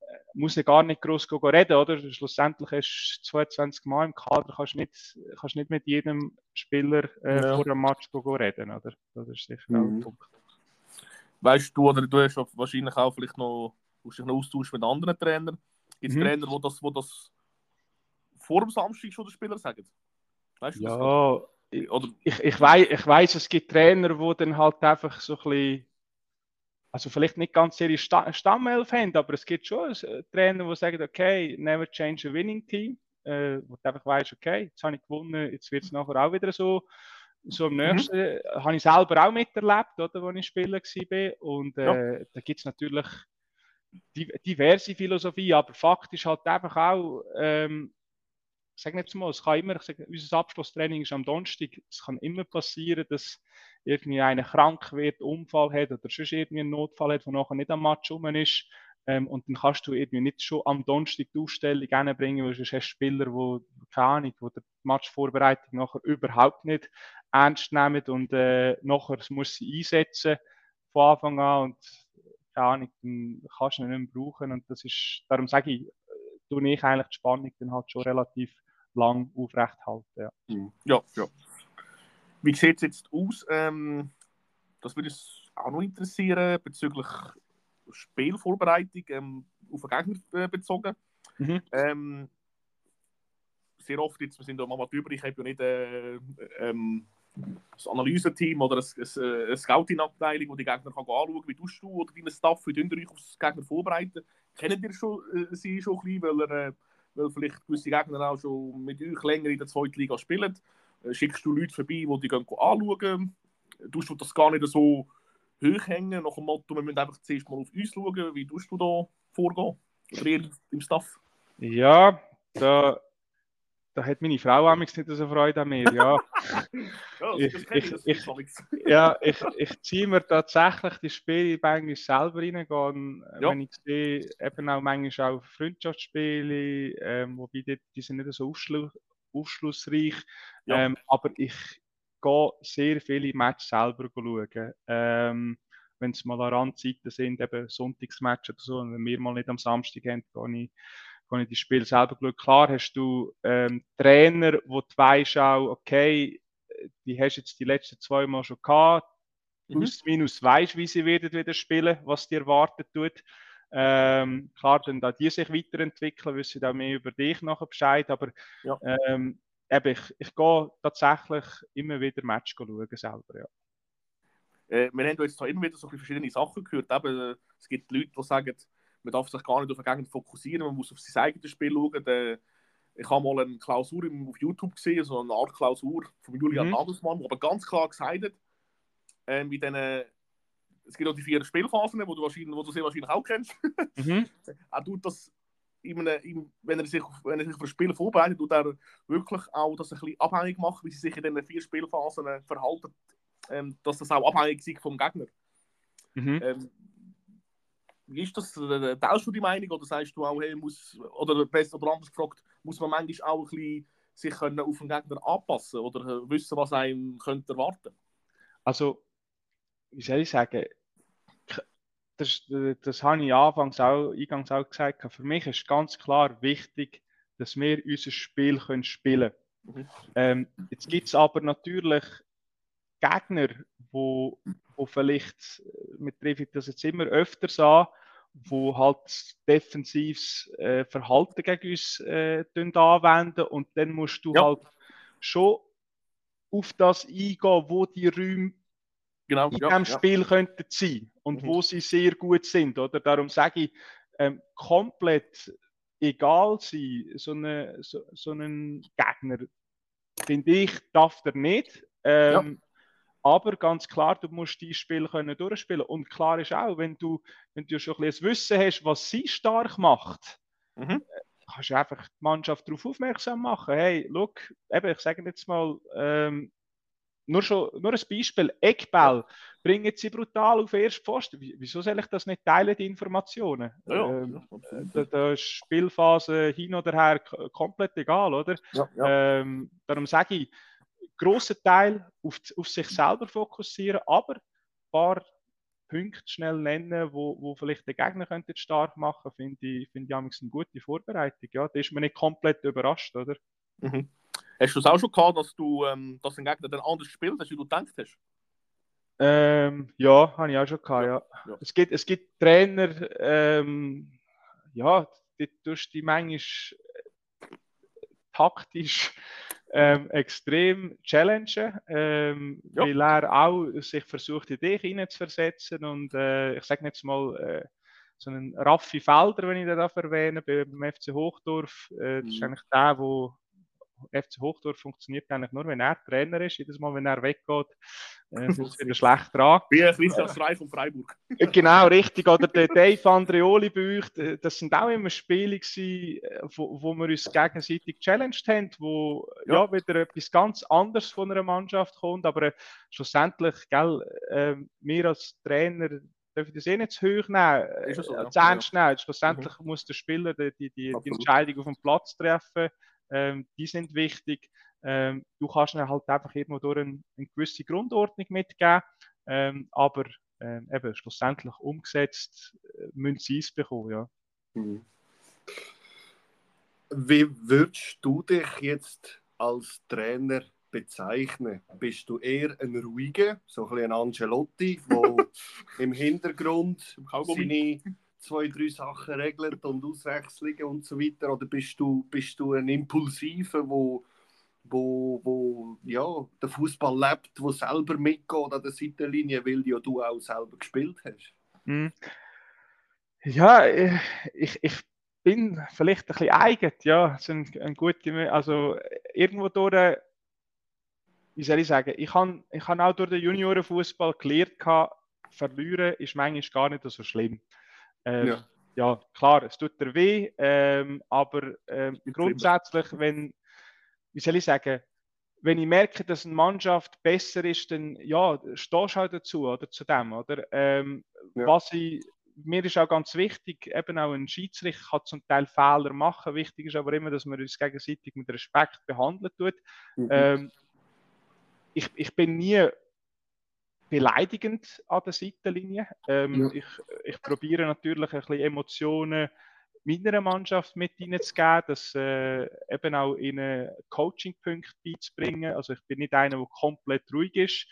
äh, muss ich gar nicht groß reden, oder? Schlussendlich hast du 22 Mal im Kader, kannst nicht, kannst nicht mit jedem Spieler äh, Ja. vor dem Match reden, oder? Das ist sicher auch ein Mhm. Punkt. Weißt du, oder du hast wahrscheinlich auch vielleicht noch, musst dich noch austauschen mit anderen Trainern. Gibt es Mhm. Trainer, die das, wo das vor dem Samstag schon den Spieler sagen? Weißt du? Ja, Oder, ich, ich, weiß, ich weiß, es gibt Trainer, die dann halt einfach so ein bisschen, also vielleicht nicht ganz ihre Sta Stammelf haben, aber es gibt schon äh, Trainer, die sagen, okay, never change a winning team, äh, wo du einfach weißt, okay, jetzt habe ich gewonnen, jetzt wird es nachher auch wieder so. So am nächsten mhm. habe ich selber auch miterlebt, oder, als ich Spieler war. Und äh, ja. da gibt es natürlich diverse Philosophie, aber Fakt ist halt einfach auch, ähm, ich sage jetzt mal, es kann immer, sage, unser Abschlusstraining ist am Donnerstag, es kann immer passieren, dass irgendwie einer krank wird, Unfall hat oder sonst irgendwie einen Notfall hat, der nachher nicht am Match rum ist. Ähm, und dann kannst du irgendwie nicht schon am Donnerstag die Ausstellung reinbringen, weil sonst hast du Spieler, die, keine Ahnung, die die Matchvorbereitung nachher überhaupt nicht ernst nehmen und äh, nachher muss sie einsetzen von Anfang an und keine Ahnung, dann kannst du ihn nicht mehr brauchen und das ist, darum sage ich, tue ich eigentlich die Spannung dann halt schon relativ lang aufrecht halten. Ja, mhm. ja. ja. Wie sieht es jetzt aus? Ähm, das würde uns auch noch interessieren bezüglich Spielvorbereitung ähm, auf den Gegner äh, bezogen. Mhm. Ähm, sehr oft jetzt, wir sind am Amateur, ich habe ja nicht äh, ähm, das Analyseteam oder eine, eine Scouting-Abteilung, die die Gegner kann anschauen kann. Wie tust du oder deine Staff, wie tun euch auf den Gegner vorbereiten? Kennen ihr schon, äh, sie schon ein bisschen, weil, äh, weil vielleicht gewisse Gegner auch schon mit euch länger in der zweiten Liga spielen? Äh, schickst du Leute vorbei, die die gehen anschauen? Tust du das gar nicht so hochhängen, nach dem Motto, wir müssen einfach zuerst mal auf uns schauen? Wie tust du da vorgehen? Oder ihr im Staff? Ja, da da hat meine Frau auch nicht so Freude an mir. Ja, (laughs) ich, ich, ich, ja, ich, ich ziehe mir tatsächlich die Spiele manchmal selber rein. Ja. Wenn ich sehe, eben auch manchmal auch Freundschaftsspiele, ähm, wobei die, die sind nicht so aufschlu aufschlussreich. Ja. Ähm, aber ich gehe sehr viele Matches selber schauen. Ähm, wenn es mal an Randzeiten sind, eben Sonntagsmatches oder so, und wenn wir mal nicht am Samstag haben, gehe ich kann ich das Spiel selber geschaut. Klar hast du ähm, Trainer, wo du weißt auch, okay, die hast jetzt die letzten zwei Mal schon gehabt, mhm. plus minus weißt, wie sie werden wieder spielen, was dir erwartet tut. Ähm, klar, dann da die sich weiterentwickeln, wissen auch mehr über dich nachher Bescheid, aber ja. ähm, eben, ich, ich gehe tatsächlich immer wieder Match schauen selber, ja. Äh, wir haben jetzt immer wieder so verschiedene Sachen gehört. Eben, äh, es gibt Leute, die sagen, man darf sich gar nicht auf eine Gegend fokussieren, man muss auf sein eigenes Spiel schauen. Ich habe mal eine Klausur auf YouTube gesehen, so eine Art Klausur von Julian mhm. Nagelsmann, der aber ganz klar gesagt hat, äh, mit diesen, es gibt auch die vier Spielphasen, die du, wahrscheinlich, wo du sehr wahrscheinlich auch kennst. (laughs) Mhm. er tut das, in einem, wenn, er sich, wenn er sich auf ein Spiel vorbereitet, tut er wirklich auch das ein bisschen abhängig machen, wie sie sich in diesen vier Spielphasen äh, verhalten, ähm, dass das auch abhängig ist vom Gegner. Mhm. Ähm, wie ist das? Teilst du die Meinung oder sagst du auch, hey, muss, oder besser oder anders gefragt, muss man manchmal auch ein bisschen sich können auf den Gegner anpassen oder äh, wissen, was einem könnte erwarten? Also, wie soll ich sagen, das, das habe ich anfangs auch, eingangs auch gesagt, für mich ist ganz klar wichtig, dass wir unser Spiel können spielen können. Mhm. Ähm, jetzt gibt es aber natürlich Gegner, wo, wo vielleicht, wir treffen das jetzt immer öfters an, wo halt defensives äh, Verhalten gegen uns äh, anwenden und dann musst du ja. halt schon auf das eingehen, wo die Räume genau, in ja, diesem Spiel ja. könnten sein und mhm. wo sie sehr gut sind. Oder? Darum sage ich, ähm, komplett egal sein, so, eine, so, so einen Gegner, finde ich, darf er nicht. Ähm, aber ganz klar, du musst die Spiel können durchspielen. Und klar ist auch, wenn du, wenn du schon ein bisschen Wissen hast, was sie stark macht, mhm. Äh, kannst du einfach die Mannschaft darauf aufmerksam machen. Hey, look, eben, ich sage jetzt mal, ähm, nur, schon, nur ein Beispiel, Eckball bringen sie brutal auf erst Pfosten. Wieso soll ich das nicht teilen, die Informationen? Ja, ähm, ja, da, da ist Spielphase hin oder her komplett egal, oder? Ja, ähm, darum sage ich, grossen Teil auf, auf sich selber fokussieren, aber ein paar Punkte schnell nennen, wo, wo vielleicht der Gegner könnte stark machen, finde ich, finde ich eine gute Vorbereitung. Ja, da ist man nicht komplett überrascht, oder? Mhm. Hast du es auch schon gehabt, dass du ähm, dass ein Gegner dann anders spielt, als du gedacht hast? Ähm, ja, habe ich auch schon gehabt, ja. ja. Es, gibt, es gibt Trainer, ähm, ja, die tust die manchmal taktisch ähm, extrem challengen, ähm, ja. weil er auch sich versucht, in dich hineinzuversetzen und äh, ich sage jetzt mal, äh, so einen Raffi Felder, wenn ich den darf erwähnen, beim FC Hochdorf, äh, das ist mhm. eigentlich der, wo FC Hochdorf funktioniert eigentlich nur, wenn er Trainer ist. Jedes Mal, wenn er weggeht, äh, (laughs) es wieder schlecht dran. Wie Christian Streich von Freiburg. Äh, genau, richtig. Oder der Dave Andreoli bei euch, äh, das sind auch immer Spiele gewesen, äh, wo, wo wir uns gegenseitig challenged haben, wo ja. ja. wieder etwas ganz anderes von einer Mannschaft kommt, aber schlussendlich, gell, äh, wir als Trainer dürfen das eh nicht zu hoch nehmen, ist so, ja. zu ernst nehmen. Schlussendlich mhm. muss der Spieler die, die, die, die Entscheidung auf dem Platz treffen, ähm, die sind wichtig. Ähm, du kannst ihnen halt einfach irgendwo durch eine, eine gewisse Grundordnung mitgeben, ähm, aber ähm, eben schlussendlich umgesetzt äh, müssen sie es bekommen. Ja. Mhm. Wie würdest du dich jetzt als Trainer bezeichnen? Bist du eher ein ruhiger, so ein, ein Angelotti, der (laughs) im Hintergrund seine zwei, drei Sachen regelt und Auswechslungen und so weiter? Oder bist du, bist du ein Impulsiver, wo, wo, wo ja, der Fußball lebt, wo selber mitgeht an der Seitenlinie, weil ja du auch selber gespielt hast? Hm. Ja, ich, ich bin vielleicht ein bisschen eigen, ja, ist ein, ein gut, also irgendwo durch wie soll ich sagen, ich habe ich hab auch durch den Juniorenfußball gelernt, verlieren ist manchmal gar nicht so schlimm. Ähm, ja. ja. klar, es tut dir weh, ähm, aber ähm, grundsätzlich, wenn, wie soll ich sagen, wenn ich merke, dass eine Mannschaft besser ist, dann ja, stehst du halt dazu oder zu dem, oder? Ähm, ja. Was ich, mir ist auch ganz wichtig, eben auch ein Schiedsrichter kann zum Teil Fehler machen. Wichtig ist aber immer, dass man uns gegenseitig mit Respekt behandeln tut. Mhm. Ähm, ich, ich bin nie beleidigend an der Seitenlinie. Ähm, ja. Ich, ich probiere natürlich ein bisschen Emotionen meiner Mannschaft mit reinzugeben, das äh, eben auch ihnen Coaching-Punkte beizubringen. Also ich bin nicht einer, der komplett ruhig ist,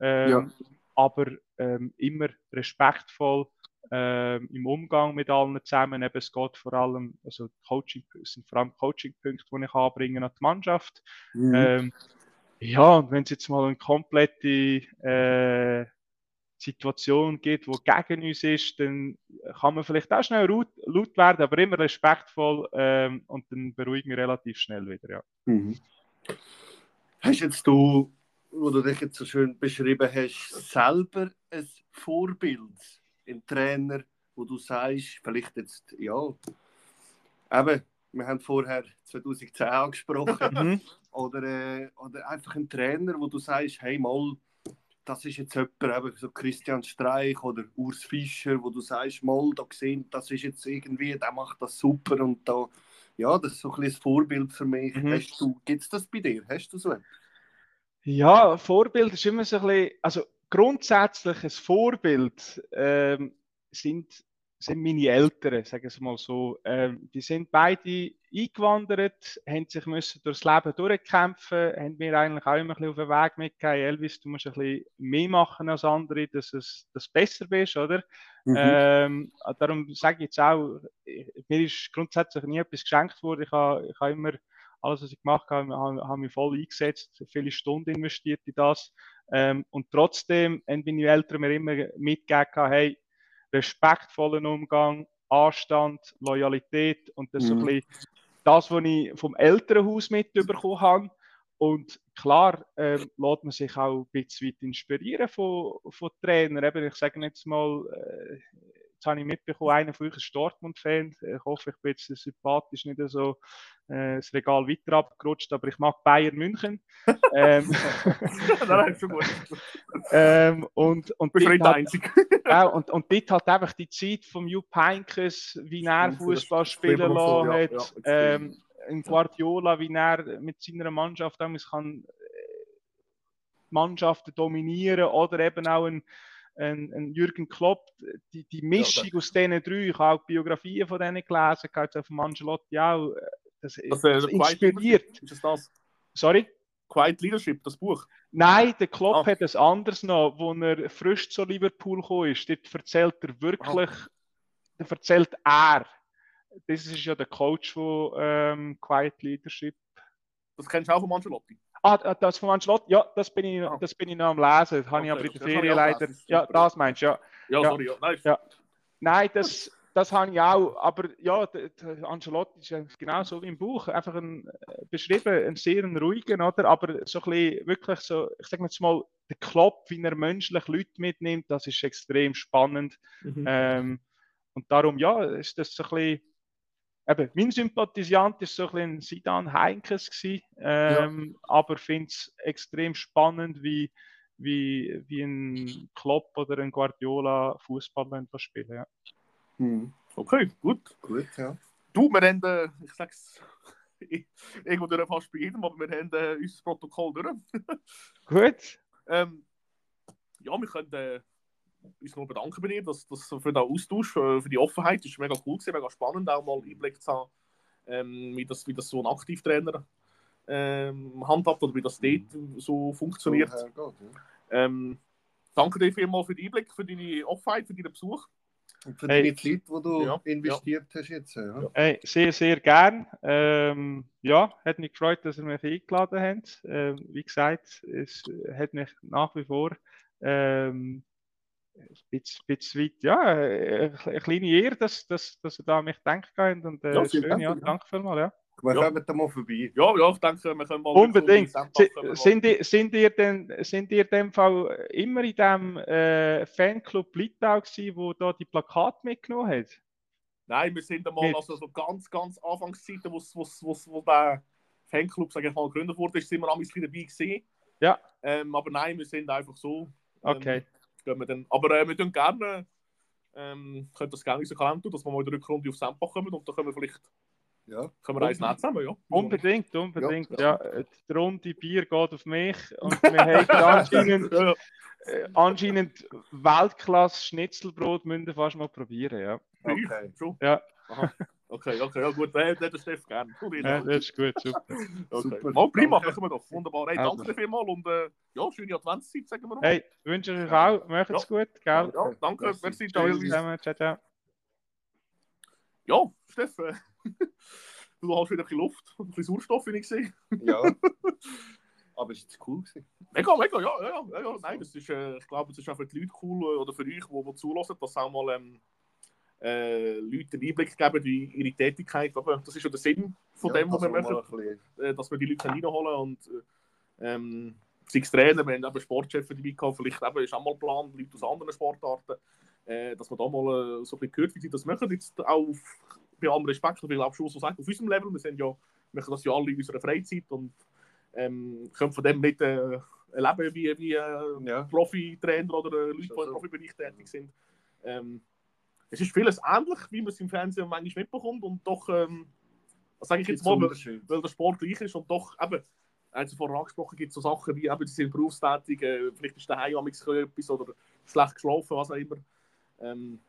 ähm, ja. aber ähm, immer respektvoll ähm, im Umgang mit allen zusammen. Eben, es geht vor allem, also Coaching, es sind vor allem Coaching-Punkte, die ich anbringe an die Mannschaft. Mhm. Ja, und wenn es jetzt mal eine komplette äh, Situation gibt, wo gegen uns ist, dann kann man vielleicht auch schnell laut, laut werden, aber immer respektvoll ähm, und dann beruhigen wir relativ schnell wieder. Ja. Mhm. Hast jetzt du, wo du dich jetzt so schön beschrieben hast, selber ein Vorbild, ein Trainer, wo du sagst, vielleicht jetzt, ja, eben, wir haben vorher 2010 angesprochen, mhm. oder, äh, oder einfach ein Trainer, wo du sagst, hey mal, das ist jetzt jemand, eben so Christian Streich oder Urs Fischer, wo du sagst, mal, da gesehen, das ist jetzt irgendwie, der macht das super und da, ja, das ist so ein bisschen Vorbild für mich. Mhm. Gibt es das bei dir? Hast du so etwas? Ja, Vorbild ist immer so ein bisschen, also grundsätzlich ein Vorbild ähm, sind sind meine Eltern, sagen wir es mal so. Ähm, die sind beide eingewandert, haben sich müssen durchs Leben durchkämpfen, haben mir eigentlich auch immer ein bisschen auf den Weg mitgegeben, Elvis, du musst ein bisschen mehr machen als andere, dass es dass besser bist, oder? Mhm. Ähm, darum sage ich jetzt auch, mir ist grundsätzlich nie etwas geschenkt worden. Ich habe, ich habe immer alles, was ich gemacht habe, habe, habe mich voll eingesetzt, viele Stunden investiert in das. Ähm, und trotzdem haben meine Eltern mir immer mitgegeben, hey, respektvollen Umgang, Anstand, Loyalität und das mhm. so ein bisschen das, was ich vom Elternhaus mitbekommen habe. Und klar ähm, lässt man sich auch ein bisschen weit inspirieren von, von Trainern. Eben, ich sage jetzt mal, äh, Jetzt habe ich mitbekommen, einer von euch ist Dortmund-Fan. Ich hoffe, ich bin jetzt sympathisch nicht so äh, das Regal weiter abgerutscht, aber ich mag Bayern München. (laughs) ähm, ähm, und, und, der Einzige. (laughs) ja, und, und dort hat einfach die Zeit von Jupp Heynckes, wie er Fußball spielen lassen hat, ja, ja, ähm, in Guardiola, wie er mit seiner Mannschaft kann äh, Mannschaften dominieren oder eben auch ein ein, ein Jürgen Klopp, die, die Mischung ja, aus diesen drei, ich habe auch Biografien von denen gelesen, jetzt von Angelotti auch, äh, das, das, das inspiriert. Ist das das? Sorry? Quiet Leadership, das Buch? Nein, der Klopp ah. hat es anders noch, wo er frisch zu Liverpool gekommen ist. Dort erzählt er wirklich, ah. da erzählt er. Das ist ja der Coach von ähm, Quiet Leadership. Das kennst du auch von Angelotti? Ah, das von Ancelotti, ja, das bin ich, das bin ich noch am Lesen. Das okay, habe ich aber in der Ferien leider. Ja, das meinst du, ja. Ja, sorry, ja. Nein, ja. Nein das, das habe ich auch, aber ja, der, der Ancelotti ist genau so wie im Buch, einfach ein, äh, beschrieben, ein sehr ruhigen, oder? aber so ein bisschen, wirklich so, ich sage jetzt mal, der Klopp, wie er menschlich Leute mitnimmt, das ist extrem spannend. Mhm. Ähm, und darum, ja, ist das so ein bisschen, eben, mein Sympathisant ist so ein bisschen Sidan Heinkes gewesen, ähm, ja. aber finde es extrem spannend, wie, wie, wie ein Klopp oder ein Guardiola Fußball spielen. Ja. Hm. Okay, gut. Gut, ja. Du, wir haben, äh, ich sag's (laughs) irgendwo durch fast bei jedem, aber wir haben äh, unser Protokoll durch. (laughs) gut. Ähm, ja, wir können äh, uns nur bedanken bei dir dass, dass für den Austausch, für, für die Offenheit. Das ist mega cool gewesen, mega spannend, auch mal Einblick zu haben, ähm, wie, das, wie das so ein Aktivtrainer ähm, handhabt oder wie das dort so funktioniert. So ja. ähm, danke dir vielmals für den Einblick, für deine Offenheit, für deinen Besuch. Und für hey. die Zeit, die du ja, investiert ja. hast jetzt. Ja. Hey, sehr, sehr gern. Ähm, ja, hat mich gefreut, dass ihr mich eingeladen habt. Ähm, wie gesagt, es hat mich nach wie vor ähm, ein bisschen, bisschen weit, ja, eine kleine Ehre, dass, dass, dass ihr da an mich denkt und äh, ja, schön, ja, danke vielmals. Ja. Wir ja. kommen da mal vorbei. Ja, ja, ich denke, wir können mal... Unbedingt. Sind, ihr, sind, ihr denn, sind ihr in dem Fall immer in dem äh, Fanclub Litau gewesen, wo da die Plakate mitgenommen hat? Nein, wir sind einmal, also so ganz, ganz Anfangszeiten, wo, wo, wo, wo der Fanclub, sage ich mal, gegründet wurde, sind wir ein bisschen dabei gewesen. Ja. Ähm, aber nein, wir sind einfach so. Ähm, okay. Wir dann, aber äh, wir tun gerne, ähm, können das gerne in unseren Kalender tun, dass wir mal in der Rückrunde auf Sempach kommen und dann können wir vielleicht ja. Können wir eins nehmen zusammen, ja? Unbedingt, unbedingt. Ja, ja. Die Runde Bier geht auf mich und wir haben (laughs) anscheinend, ja. äh, anscheinend Weltklasse Schnitzelbrot müssen wir fast mal probieren, ja. Okay, schon? Ja. Okay, okay, ja gut, der, der Steff gerne. Ja, das ist gut, super. (laughs) Okay. super. Mal prima, machen wir doch. Wunderbar. Hey, danke dir vielmals und äh, ja, schöne Adventszeit, sagen wir noch. Hey, wünsche ich euch auch. Macht's ja. gut, gell? Ja, danke, merci, ciao. Ciao, ciao. Ja, Steffen. (laughs) du hast wieder ein bisschen Luft und ein bisschen Sauerstoff, wie ich sehe. Ja. (laughs) Aber es war cool. Gewesen. Mega, mega, ja, ja, ja, ja. Nein, das ist, äh, ich glaube, es ist auch für die Leute cool äh, oder für euch, die, die zulassen, dass auch mal ähm, äh, Leute einen Einblick geben in ihre Tätigkeit. Aber das ist ja der Sinn von ja, dem, was wir machen. Äh, dass wir die Leute reinholen und äh, ähm, sei es Trainer, wir haben eben Sportchef dabei gehabt, vielleicht eben ist auch mal Plan, Leute aus anderen Sportarten, äh, dass man da mal äh, so ein bisschen gehört, wie sie das machen. Jetzt auch bei allem Respekt, ich will auch schon so sagen, auf unserem Level, wir sind ja, machen das ja alle in unserer Freizeit und ähm, können von dem nicht äh, erleben, wie, wie äh, ja. Profi-Trainer oder äh, Leute, die im Profibereich tätig sind. Ähm, es ist vieles ähnlich, wie man es im Fernsehen manchmal mitbekommt und doch, ähm, was sage ich jetzt mal, weil, weil, der Sport gleich ist und doch eben, als vorher angesprochen gibt es so Sachen wie, eben, sie sind berufstätig, äh, vielleicht ist der Heim etwas oder schlecht geschlafen, was auch immer. Ähm,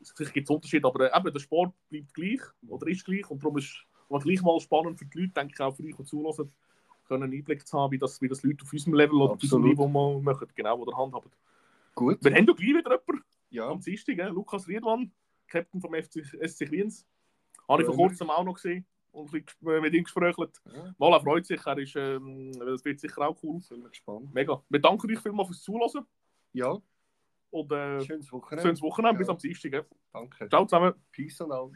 sicher gibt es Unterschiede, aber äh, eben, der Sport bleibt gleich oder ist gleich und darum ist es gleich mal spannend für die Leute, denke ich auch für euch, die zulassen, können einen Einblick zu haben, wie das, wie das Leute auf unserem Level oder auf unserem Niveau machen, genau, oder handhaben. Gut. Wir haben ja gleich wieder jemanden ja. am Dienstag, äh, Lukas Riedmann, Captain vom FC, SC Wiens. Habe ich vor kurzem auch noch gesehen und ein bisschen mit ihm gesprochen. Ja. Mal, er freut sich, er ist, ähm, das wird sicher auch cool. Sind wir gespannt. Mega. Wir danken euch vielmals fürs Zuhören. Ja. Und äh, schönes Wochenende. Schönes Wochenende, ja. bis am Dienstag. Ja. Danke. Ciao zusammen. Peace und out.